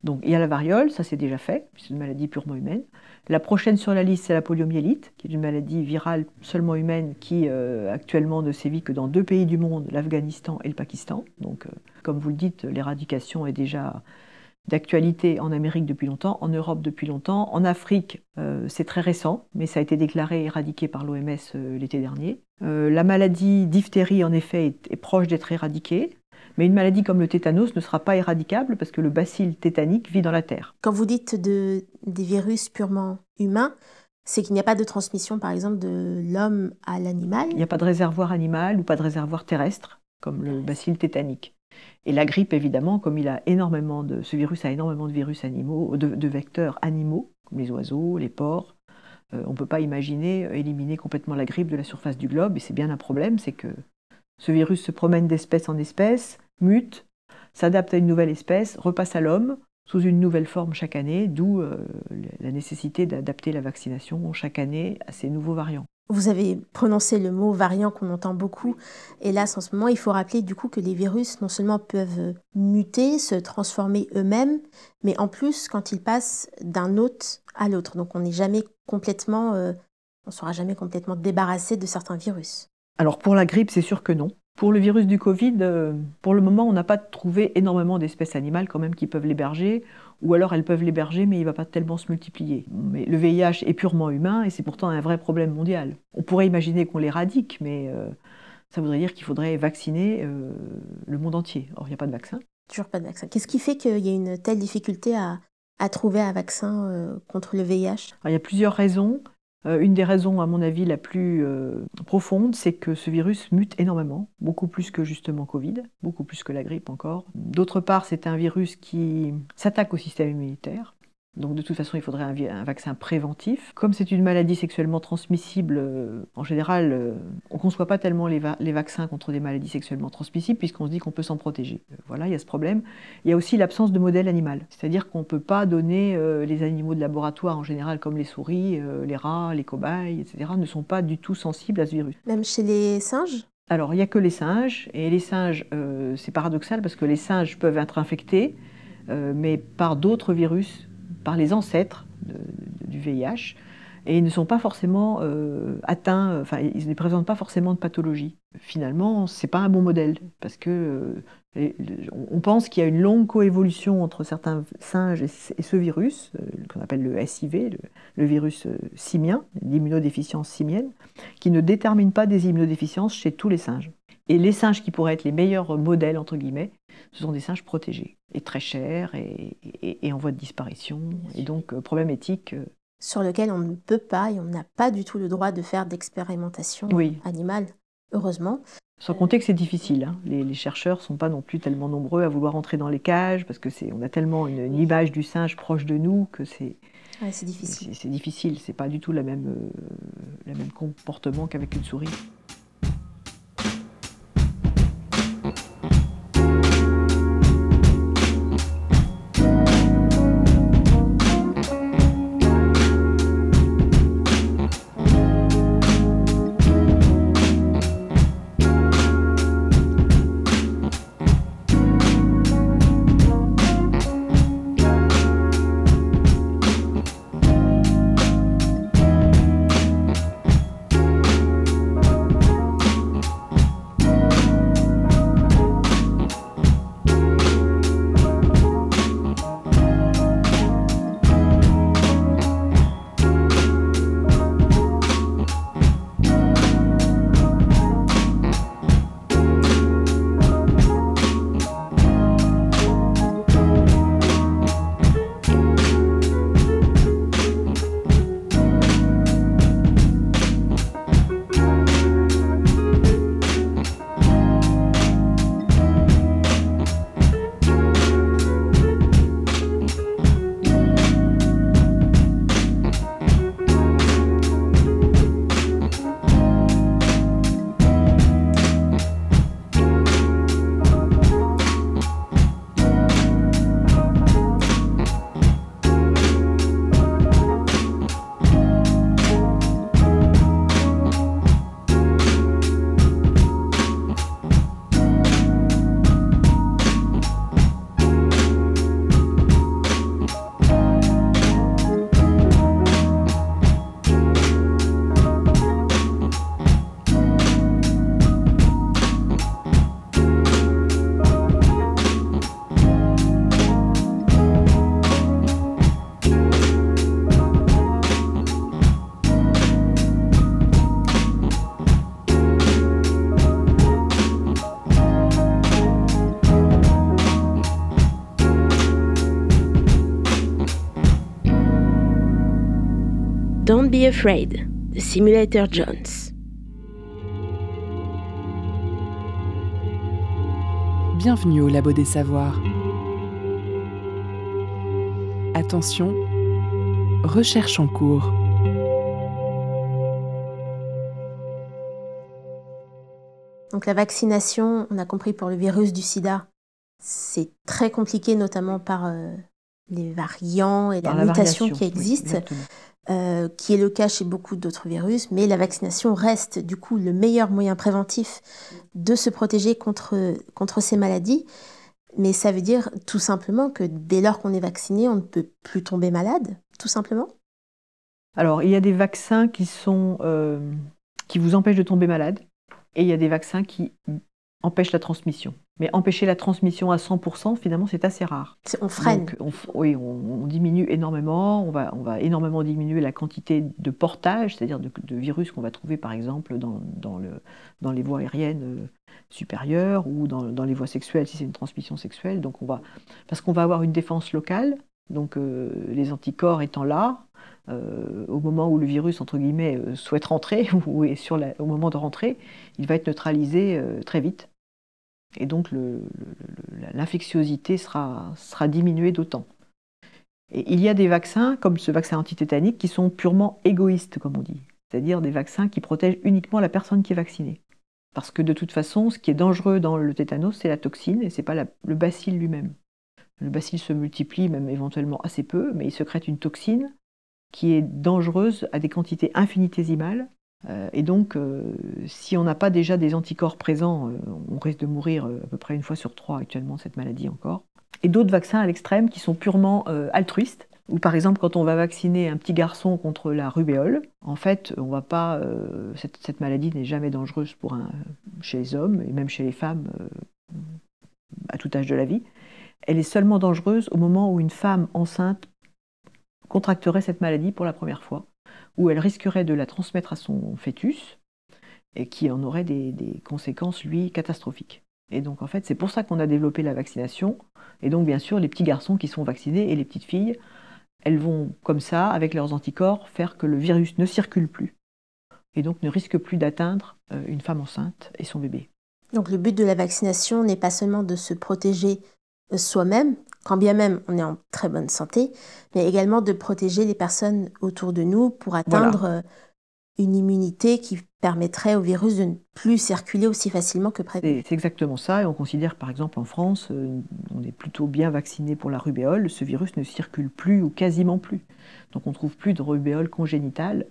Donc, il y a la variole, ça c'est déjà fait, c'est une maladie purement humaine. La prochaine sur la liste, c'est la poliomyélite, qui est une maladie virale seulement humaine qui euh, actuellement ne sévit que dans deux pays du monde, l'Afghanistan et le Pakistan. Donc, euh, comme vous le dites, l'éradication est déjà d'actualité en Amérique depuis longtemps, en Europe depuis longtemps. En Afrique, euh, c'est très récent, mais ça a été déclaré éradiqué par l'OMS l'été dernier. La maladie diphtérie, en effet, est, proche d'être éradiquée. Mais une maladie comme le tétanos ne sera pas éradicable parce que le bacille tétanique vit dans la terre. Quand vous dites de, des virus purement humains, c'est qu'il n'y a pas de transmission, par exemple, de l'homme à l'animal? Il n'y a pas de réservoir animal ou pas de réservoir terrestre, comme le bacille tétanique. Et la grippe, évidemment, comme il a énormément de, ce virus a énormément de virus animaux, de, vecteurs animaux, comme les oiseaux, les porcs, euh, on ne peut pas imaginer éliminer complètement la grippe de la surface du globe. Et c'est bien un problème, c'est que ce virus se promène d'espèce en espèce, mute, s'adapte à une nouvelle espèce, repasse à l'homme sous une nouvelle forme chaque année, d'où euh, la nécessité d'adapter la vaccination chaque année à ces nouveaux variants. Vous avez prononcé le mot variant qu'on entend beaucoup. Hélas, en ce moment, il faut rappeler du coup que les virus non seulement peuvent muter, se transformer eux-mêmes, mais en plus quand ils passent d'un hôte à l'autre. Donc on n'est jamais complètement, euh, on sera jamais complètement débarrassé de certains virus. Alors pour la grippe, c'est sûr que non. Pour le virus du Covid, euh, pour le moment, on n'a pas trouvé énormément d'espèces animales quand même qui peuvent l'héberger ou alors elles peuvent l'héberger, mais il ne va pas tellement se multiplier. Mais le VIH est purement humain et c'est pourtant un vrai problème mondial. On pourrait imaginer qu'on l'éradique, mais euh, ça voudrait dire qu'il faudrait vacciner euh, le monde entier. Or, il n'y a pas de vaccin. Toujours pas de vaccin. Qu'est-ce qui fait qu'il y a une telle difficulté à, trouver un vaccin euh, contre le VIH Il y a plusieurs raisons. Euh, une des raisons, à mon avis, la plus euh, profonde, c'est que ce virus mute énormément, beaucoup plus que justement Covid, beaucoup plus que la grippe encore. D'autre part, c'est un virus qui s'attaque au système immunitaire. Donc de toute façon, il faudrait un, vaccin préventif. Comme c'est une maladie sexuellement transmissible, euh, en général, euh, on ne conçoit pas tellement les, vaccins contre des maladies sexuellement transmissibles puisqu'on se dit qu'on peut s'en protéger. Euh, voilà, il y a ce problème. Il y a aussi l'absence de modèle animal. C'est-à-dire qu'on ne peut pas donner les animaux de laboratoire en général comme les souris, les rats, les cobayes, etc. ne sont pas du tout sensibles à ce virus. Même chez les singes? Alors, il n'y a que les singes, et les singes, c'est paradoxal parce que les singes peuvent être infectés, mais par d'autres virus par les ancêtres du VIH et ils ne sont pas forcément euh, atteints, enfin ils ne présentent pas forcément de pathologie. Finalement, c'est pas un bon modèle parce que euh, on pense qu'il y a une longue coévolution entre certains singes et, ce virus euh, qu'on appelle le SIV, le, virus simien, l'immunodéficience simienne, qui ne détermine pas des immunodéficiences chez tous les singes. Et les singes qui pourraient être les meilleurs modèles entre guillemets, ce sont des singes protégés et très chers et, en voie de disparition. Et donc, euh, problème éthique. Euh, Sur lequel on ne peut pas et on n'a pas du tout le droit de faire d'expérimentation animale, heureusement. Sans compter que c'est difficile. Hein. Les, chercheurs ne sont pas non plus tellement nombreux à vouloir entrer dans les cages parce que c'est, on a tellement une, image du singe proche de nous que c'est. c'est difficile. C'est, difficile. C'est pas du tout la même, euh, le même comportement qu'avec une souris. Don't Be Afraid de Simulator Jones. Bienvenue au Labo des Savoirs. Attention, recherche en cours. Donc la vaccination, on a compris pour le virus du sida, c'est très compliqué, notamment par euh, les variants et la, mutation qui existe, euh, qui est le cas chez beaucoup d'autres virus. Mais la vaccination reste du coup le meilleur moyen préventif de se protéger contre, contre ces maladies. Mais ça veut dire tout simplement que dès lors qu'on est vacciné, on ne peut plus tomber malade, tout simplement Alors, il y a des vaccins qui, sont, euh, qui vous empêchent de tomber malade et il y a des vaccins qui empêchent la transmission. Mais empêcher la transmission à 100%, finalement, c'est assez rare. On freine. oui, on, diminue énormément. On va, on va énormément diminuer la quantité de portage, c'est-à-dire de, virus qu'on va trouver, par exemple, dans, dans, le, dans les voies aériennes euh, supérieures ou dans, dans les voies sexuelles, si c'est une transmission sexuelle. Donc on va, parce qu'on va avoir une défense locale, donc euh, les anticorps étant là, euh, au moment où le virus, entre guillemets, euh, souhaite rentrer, (laughs) ou est sur au moment de rentrer, il va être neutralisé très vite. Et donc l'infectiosité sera, diminuée d'autant. Et il y a des vaccins, comme ce vaccin antitétanique, qui sont purement égoïstes, comme on dit. C'est-à-dire des vaccins qui protègent uniquement la personne qui est vaccinée. Parce que de toute façon, ce qui est dangereux dans le tétanos, c'est la toxine et ce n'est pas le bacille lui-même. Le bacille se multiplie, même éventuellement assez peu, mais il secrète une toxine qui est dangereuse à des quantités infinitésimales. Euh, et donc, euh, si on n'a pas déjà des anticorps présents, euh, on risque de mourir à peu près une fois sur trois actuellement cette maladie encore. Et d'autres vaccins à l'extrême qui sont purement altruistes, ou par exemple quand on va vacciner un petit garçon contre la rubéole, en fait, on va pas, cette, maladie n'est jamais dangereuse pour un, chez les hommes et même chez les femmes à tout âge de la vie. Elle est seulement dangereuse au moment où une femme enceinte contracterait cette maladie pour la première fois, où elle risquerait de la transmettre à son fœtus, et qui en aurait des, conséquences, lui, catastrophiques. Et donc, en fait, c'est pour ça qu'on a développé la vaccination. Et donc, bien sûr, les petits garçons qui sont vaccinés et les petites filles, elles vont, comme ça, avec leurs anticorps, faire que le virus ne circule plus. Et donc, ne risque plus d'atteindre euh, une femme enceinte et son bébé. Donc, le but de la vaccination n'est pas seulement de se protéger euh, soi-même, quand bien même on est en très bonne santé, mais également de protéger les personnes autour de nous pour atteindre euh, une immunité qui permettrait au virus de ne plus circuler aussi facilement que prévu. C'est exactement ça, et on considère par exemple en France, euh, on est plutôt bien vacciné pour la rubéole, ce virus ne circule plus ou quasiment plus. Donc on ne trouve plus de rubéole congénitale.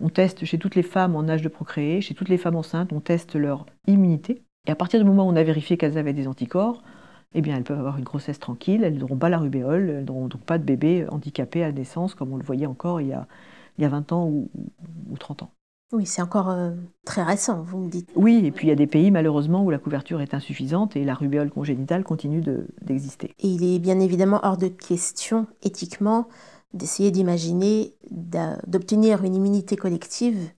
On teste chez toutes les femmes en âge de procréer, chez toutes les femmes enceintes, on teste leur immunité. Et à partir du moment où on a vérifié qu'elles avaient des anticorps, eh bien, elles peuvent avoir une grossesse tranquille, elles n'auront pas la rubéole, elles n'auront donc pas de bébé handicapé à naissance, comme on le voyait encore il y a, il y a 20 ans ou, 30 ans. Oui, c'est encore euh, très récent, vous me dites. Oui, et puis il y a des pays malheureusement où la couverture est insuffisante et la rubéole congénitale continue d'exister. et il est bien évidemment hors de question, éthiquement, d'essayer d'imaginer d'obtenir une immunité collective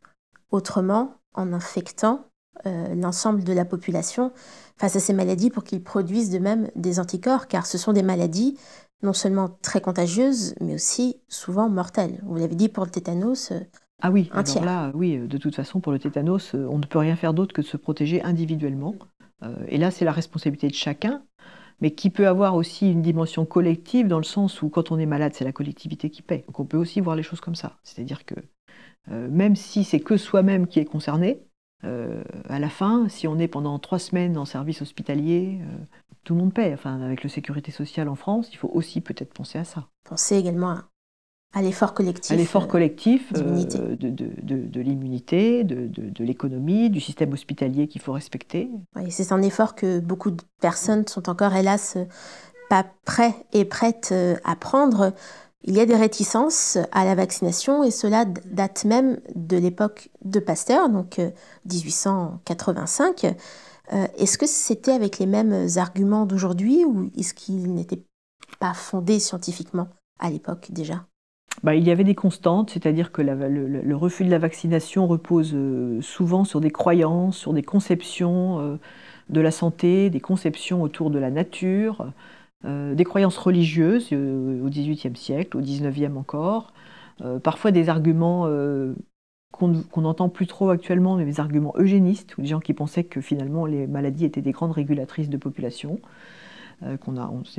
autrement en infectant euh, l'ensemble de la population face à ces maladies pour qu'ils produisent de même des anticorps, car ce sont des maladies non seulement très contagieuses, mais aussi souvent mortelles. Vous l'avez dit pour le tétanos. Euh, ah oui, alors là, oui, euh, de toute façon, pour le tétanos, on ne peut rien faire d'autre que de se protéger individuellement. et là, c'est la responsabilité de chacun, mais qui peut avoir aussi une dimension collective dans le sens où quand on est malade, c'est la collectivité qui paie. Donc on peut aussi voir les choses comme ça. C'est-à-dire que même si c'est que soi-même qui est concerné, euh, à la fin, si on est pendant trois semaines en service hospitalier, euh, tout le monde paie. Enfin, avec le sécurité sociale en France, il faut aussi peut-être penser à ça. Penser également à, l'effort collectif. À l'effort collectif euh, de, l'immunité, de, l'économie, du système hospitalier qu'il faut respecter. c'est un effort que beaucoup de personnes sont encore, hélas, pas prêts et prêtes à prendre. Il y a des réticences à la vaccination et cela date même de l'époque de Pasteur, donc 1885. Euh, euh, est-ce que c'était avec les mêmes arguments d'aujourd'hui ou est-ce qu'ils n'étaient pas fondés scientifiquement à l'époque déjà? Bah, il y avait des constantes, c'est-à-dire que le, refus de la vaccination repose euh, souvent sur des croyances, sur des conceptions de la santé, des conceptions autour de la nature, des croyances religieuses euh, au XVIIIe siècle, au XIXe encore, parfois des arguments qu'on n'entend plus trop actuellement, mais des arguments eugénistes, ou des gens qui pensaient que finalement les maladies étaient des grandes régulatrices de population. Euh,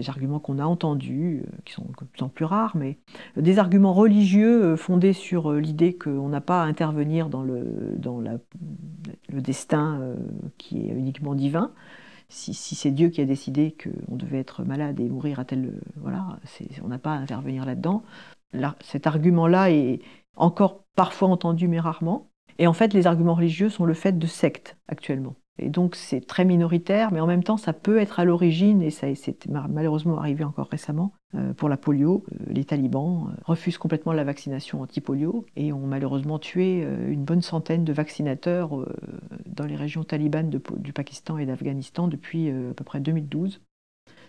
arguments qu'on a entendus, euh, qui sont de plus en plus rares, mais des arguments religieux euh, fondés sur l'idée qu'on n'a pas à intervenir dans le destin qui est uniquement divin. Si, c'est Dieu qui a décidé qu'on devait être malade et mourir à tel... Voilà, on n'a pas à intervenir là-dedans. Là, cet argument-là est encore parfois entendu, mais rarement. Et en fait, les arguments religieux sont le fait de sectes actuellement. Et donc c'est très minoritaire, mais en même temps ça peut être à l'origine, et ça c'est malheureusement arrivé encore récemment, pour la polio. Euh, les talibans euh, refusent complètement la vaccination anti-polio et ont malheureusement tué une bonne centaine de vaccinateurs dans les régions talibanes du Pakistan et d'Afghanistan depuis à peu près 2012.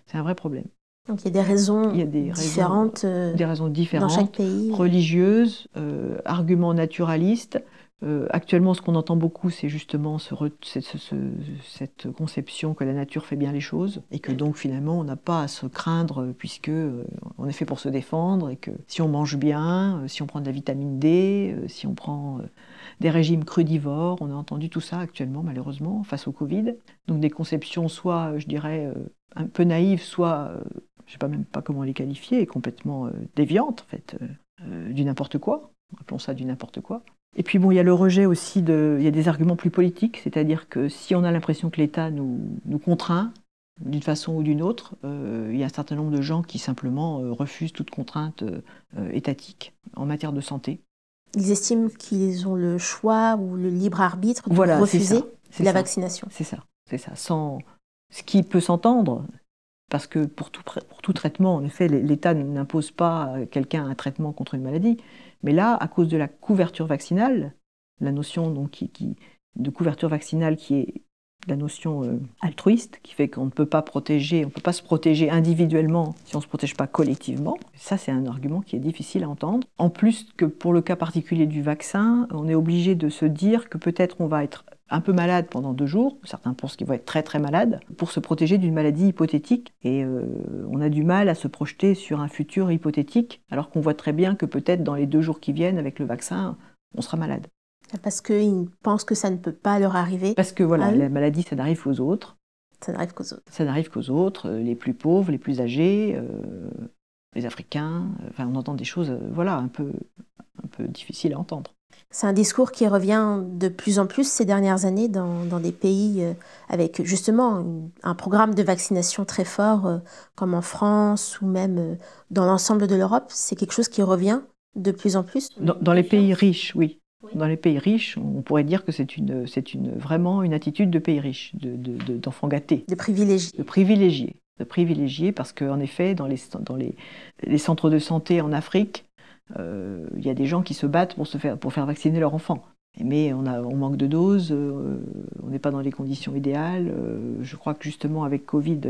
C'est un vrai problème. Donc il y a des raisons il y a des différentes, des raisons différentes dans chaque pays. religieuses, arguments naturalistes, euh, actuellement, ce qu'on entend beaucoup, c'est justement cette conception que la nature fait bien les choses et que donc finalement on n'a pas à se craindre puisque euh, on est fait pour se défendre et que si on mange bien, euh, si on prend de la vitamine D, si on prend des régimes crudivores, on a entendu tout ça actuellement malheureusement face au Covid. Donc des conceptions soit, je dirais, un peu naïves, soit, je ne sais pas même pas comment les qualifier, complètement déviantes en fait, du n'importe quoi. Appelons ça du n'importe quoi. Et puis bon, il y a le rejet aussi de, il y a des arguments plus politiques, c'est-à-dire que si on a l'impression que l'État nous, nous contraint d'une façon ou d'une autre, euh, il y a un certain nombre de gens qui simplement euh, refusent toute contrainte euh, étatique en matière de santé. Ils estiment qu'ils ont le choix ou le libre arbitre de refuser la vaccination. C'est ça, c'est ça. Sans ce qui peut s'entendre, parce que pour tout, pour tout traitement, en effet, l'État n'impose pas à quelqu'un un traitement contre une maladie. Mais là, à cause de la couverture vaccinale, la notion donc, qui, de couverture vaccinale qui est la notion euh, altruiste, qui fait qu'on ne peut pas protéger, on ne peut pas se protéger individuellement si on ne se protège pas collectivement. Ça, c'est un argument qui est difficile à entendre. En plus que pour le cas particulier du vaccin, on est obligé de se dire que peut-être on va être un peu malade pendant deux jours, certains pensent qu'ils vont être très très malades, pour se protéger d'une maladie hypothétique. Et euh, on a du mal à se projeter sur un futur hypothétique, alors qu'on voit très bien que peut-être dans les deux jours qui viennent, avec le vaccin, on sera malade. Parce qu'ils pensent que ça ne peut pas leur arriver. Parce que voilà, la maladie, ça n'arrive qu'aux autres. Ça n'arrive qu'aux autres. Ça n'arrive qu'aux autres, euh, les plus pauvres, les plus âgés, euh, les Africains. Enfin, on entend des choses, voilà, un peu, un peu difficiles à entendre. C'est un discours qui revient de plus en plus ces dernières années dans, des pays euh, avec justement un programme de vaccination très fort, euh, comme en France ou même euh, dans l'ensemble de l'Europe. C'est quelque chose qui revient de plus en plus. Dans, les pays riches, oui. Dans les pays riches, on pourrait dire que c'est une, c'est une, vraiment une attitude de pays riches, d'enfants de, gâtés. De privilégiés. De privilégiés. De privilégiés, parce qu'en effet, dans, les, dans les, les centres de santé en Afrique, il y a des gens qui se battent pour, se faire, pour faire vacciner leur enfant. Mais on, a, on manque de doses, euh, on n'est pas dans les conditions idéales. Euh, je crois que justement avec Covid,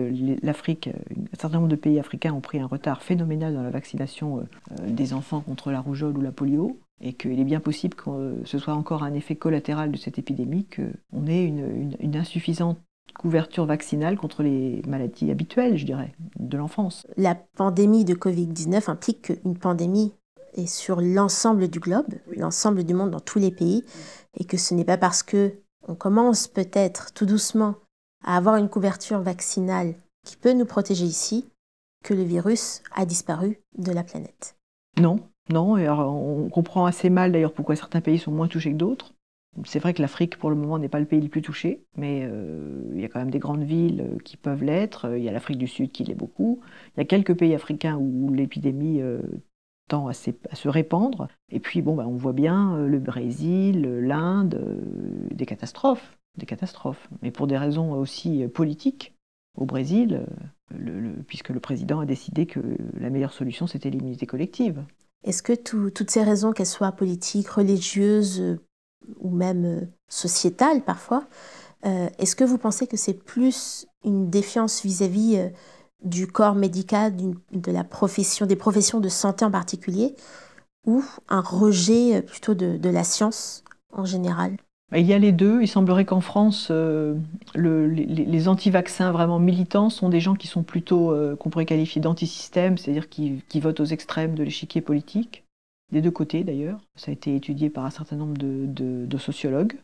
l'Afrique, un certain nombre de pays africains ont pris un retard phénoménal dans la vaccination des enfants contre la rougeole ou la polio et qu'il est bien possible que ce soit encore un effet collatéral de cette épidémie, qu'on ait une, une, insuffisante couverture vaccinale contre les maladies habituelles, je dirais, de l'enfance. La pandémie de Covid-19 implique qu'une pandémie et sur l'ensemble du globe, l'ensemble du monde dans tous les pays, et que ce n'est pas parce que on commence peut-être tout doucement à avoir une couverture vaccinale qui peut nous protéger ici que le virus a disparu de la planète. Non, non, et on comprend assez mal d'ailleurs pourquoi certains pays sont moins touchés que d'autres. C'est vrai que l'Afrique, pour le moment, n'est pas le pays le plus touché, mais euh, il y a quand même des grandes villes euh, qui peuvent l'être. Il y a l'Afrique du Sud qui l'est beaucoup. Il y a quelques pays africains où l'épidémie euh, tend à, se répandre. Et puis, bon, bah, on voit bien euh, le Brésil, l'Inde, euh, des catastrophes, des catastrophes. Mais pour des raisons aussi euh, politiques, au Brésil, puisque le président a décidé que la meilleure solution, c'était l'immunité collective. Est-ce que toutes ces raisons, qu'elles soient politiques, religieuses ou même sociétales parfois, est-ce que vous pensez que c'est plus une défiance vis-à-vis vis à vis du corps médical, de la profession, des professions de santé en particulier, ou un rejet euh, plutôt de, la science en général? Il y a les deux. Il semblerait qu'en France, euh, les, anti-vaccins vraiment militants sont des gens qui sont plutôt, euh, qu'on pourrait qualifier d'anti-système, c'est-à-dire qui, votent aux extrêmes de l'échiquier politique. des deux côtés d'ailleurs. Ça a été étudié par un certain nombre de, sociologues.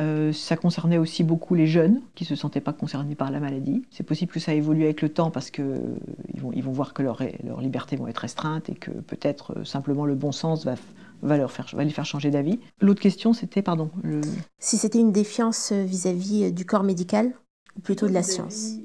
Euh, ça concernait aussi beaucoup les jeunes qui ne se sentaient pas concernés par la maladie. C'est possible que ça évolue avec le temps parce qu'ils vont, ils vont voir que leurs leur libertés vont être restreintes et que peut-être euh, simplement le bon sens va, va, leur faire, va les faire changer d'avis. L'autre question, c'était, pardon. Si c'était une défiance vis-à-vis du corps médical ou plutôt de la science?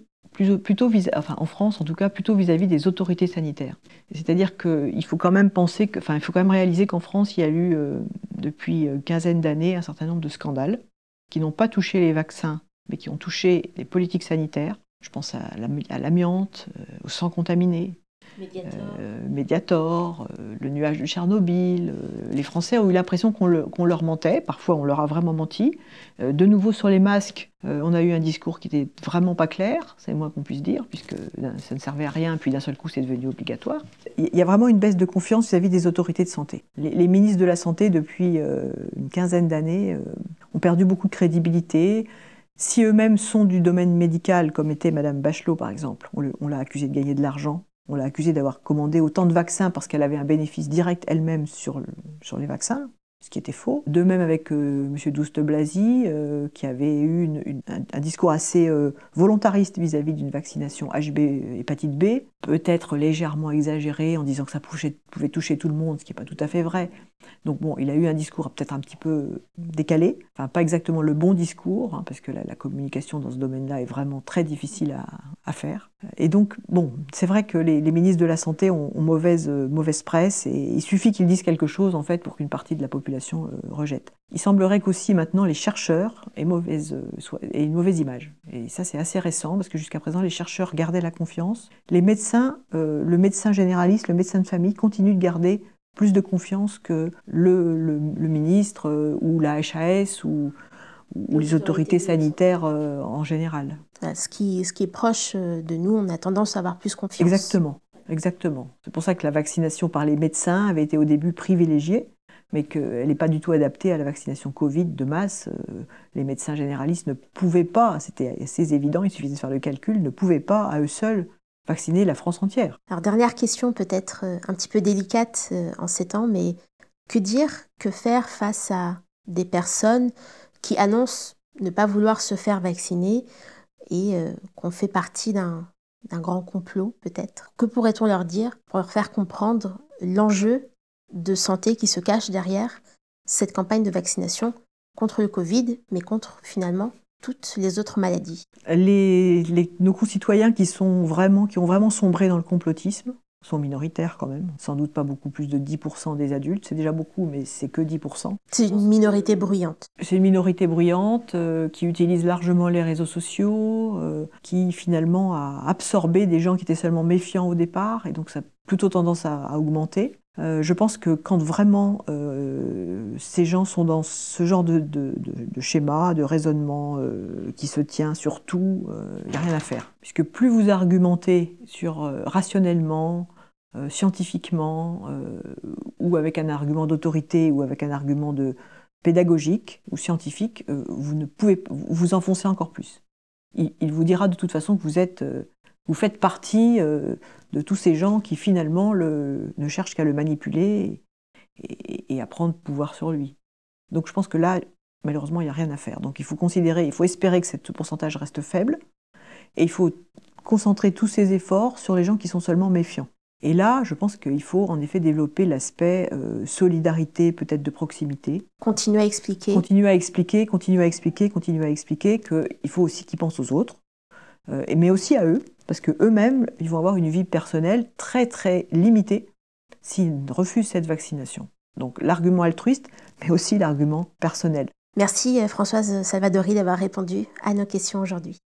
En France en tout cas, plutôt vis-à-vis des autorités sanitaires. C'est-à-dire qu'il faut quand même penser, que, il faut quand même réaliser qu'en France, il y a eu euh, depuis une quinzaine d'années un certain nombre de scandales qui n'ont pas touché les vaccins, mais qui ont touché les politiques sanitaires. Je pense à l'amiante, euh, au sang contaminé, Mediator, euh, euh, le nuage de Tchernobyl. les Français ont eu l'impression qu'on leur mentait, parfois on leur a vraiment menti. de nouveau sur les masques, on a eu un discours qui était vraiment pas clair, c'est le moins qu'on puisse dire, puisque ça ne servait à rien, puis d'un seul coup c'est devenu obligatoire. Il y a vraiment une baisse de confiance vis-à-vis des autorités de santé. Les, ministres de la Santé, depuis une quinzaine d'années, ont perdu beaucoup de crédibilité. Si eux-mêmes sont du domaine médical, comme était Madame Bachelot par exemple, on l'a accusé de gagner de l'argent on l'a accusée d'avoir commandé autant de vaccins parce qu'elle avait un bénéfice direct elle-même sur, les vaccins ce qui était faux. De même avec euh, M. Douste Blasi, euh, qui avait eu un, discours assez euh, volontariste vis-à-vis d'une vaccination HB hépatite B, peut-être légèrement exagéré en disant que ça pouvait, pouvait toucher tout le monde, ce qui n'est pas tout à fait vrai. Donc bon, il a eu un discours peut-être un petit peu décalé, enfin pas exactement le bon discours, hein, parce que la, communication dans ce domaine-là est vraiment très difficile à, faire. Et donc, bon, c'est vrai que les, ministres de la Santé ont, mauvaise, mauvaise presse, et il suffit qu'ils disent quelque chose, en fait, pour qu'une partie de la population euh, rejette. Il semblerait qu'aussi maintenant les chercheurs aient, mauvaise, euh, une mauvaise image. Et ça c'est assez récent parce que jusqu'à présent les chercheurs gardaient la confiance. Les médecins, euh, le médecin généraliste, le médecin de famille continuent de garder plus de confiance que le, ministre ou la HAS ou, les autorités sanitaires en général. Ce qui, ce qui est proche de nous, on a tendance à avoir plus confiance. Exactement, exactement. C'est pour ça que la vaccination par les médecins avait été au début privilégiée mais qu'elle n'est pas du tout adaptée à la vaccination Covid de masse. Euh, les médecins généralistes ne pouvaient pas, c'était assez évident, il suffisait de faire le calcul, ne pouvaient pas à eux seuls vacciner la France entière. Alors dernière question peut-être euh, un petit peu délicate euh, en ces temps, mais que dire, que faire face à des personnes qui annoncent ne pas vouloir se faire vacciner et qu'on fait partie d'un grand complot peut-être Que pourrait-on leur dire pour leur faire comprendre l'enjeu de santé qui se cache derrière cette campagne de vaccination contre le Covid, mais contre finalement toutes les autres maladies? Les, nos concitoyens qui, sont vraiment, qui ont vraiment sombré dans le complotisme sont minoritaires quand même, sans doute pas beaucoup plus de 10% des adultes, c'est déjà beaucoup, mais c'est que 10%. C'est une minorité bruyante. C'est une minorité bruyante euh, qui utilise largement les réseaux sociaux, euh, qui finalement a absorbé des gens qui étaient seulement méfiants au départ, et donc ça a plutôt tendance à augmenter. Euh, je pense que quand vraiment euh, ces gens sont dans ce genre de, schéma, de raisonnement euh, qui se tient sur tout, il n'y a rien à faire. Puisque plus vous argumentez sur rationnellement, scientifiquement, ou avec un argument d'autorité, ou avec un argument de pédagogique ou scientifique, vous ne pouvez vous enfoncer encore plus. Il, il, vous dira de toute façon que vous êtes, vous faites partie de tous ces gens qui finalement ne cherchent qu'à le manipuler et, à prendre pouvoir sur lui. Donc je pense que là, malheureusement, il n'y a rien à faire. Donc il faut considérer, il faut espérer que ce pourcentage reste faible, et il faut concentrer tous ses efforts sur les gens qui sont seulement méfiants. Et là, je pense qu'il faut en effet développer l'aspect euh, solidarité, peut-être de proximité. Continuer à expliquer. Continuer à expliquer, continuer à expliquer, continuer à expliquer qu'il faut aussi qu'ils pensent aux autres, euh, mais aussi à eux, parce qu'eux-mêmes, ils vont avoir une vie personnelle très très limitée s'ils refusent cette vaccination. Donc l'argument altruiste, mais aussi l'argument personnel. Merci euh, Françoise Salvadori d'avoir répondu à nos questions aujourd'hui.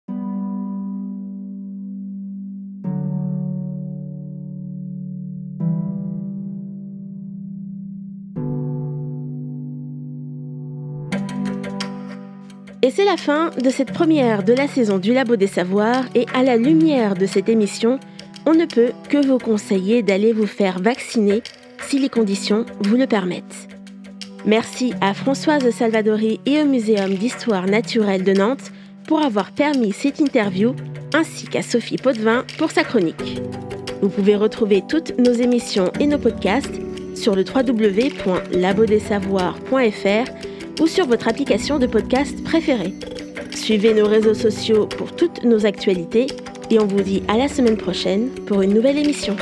C'est la fin de cette première de la saison du Labo des Savoirs et à la lumière de cette émission, on ne peut que vous conseiller d'aller vous faire vacciner si les conditions vous le permettent. Merci à Françoise Salvadori et au Muséum d'histoire naturelle de Nantes pour avoir permis cette interview, ainsi qu'à Sophie Potvin pour sa chronique. Vous pouvez retrouver toutes nos émissions et nos podcasts sur le www.labodesavoirs.fr ou sur votre application de podcast préférée. Suivez nos réseaux sociaux pour toutes nos actualités et on vous dit à la semaine prochaine pour une nouvelle émission.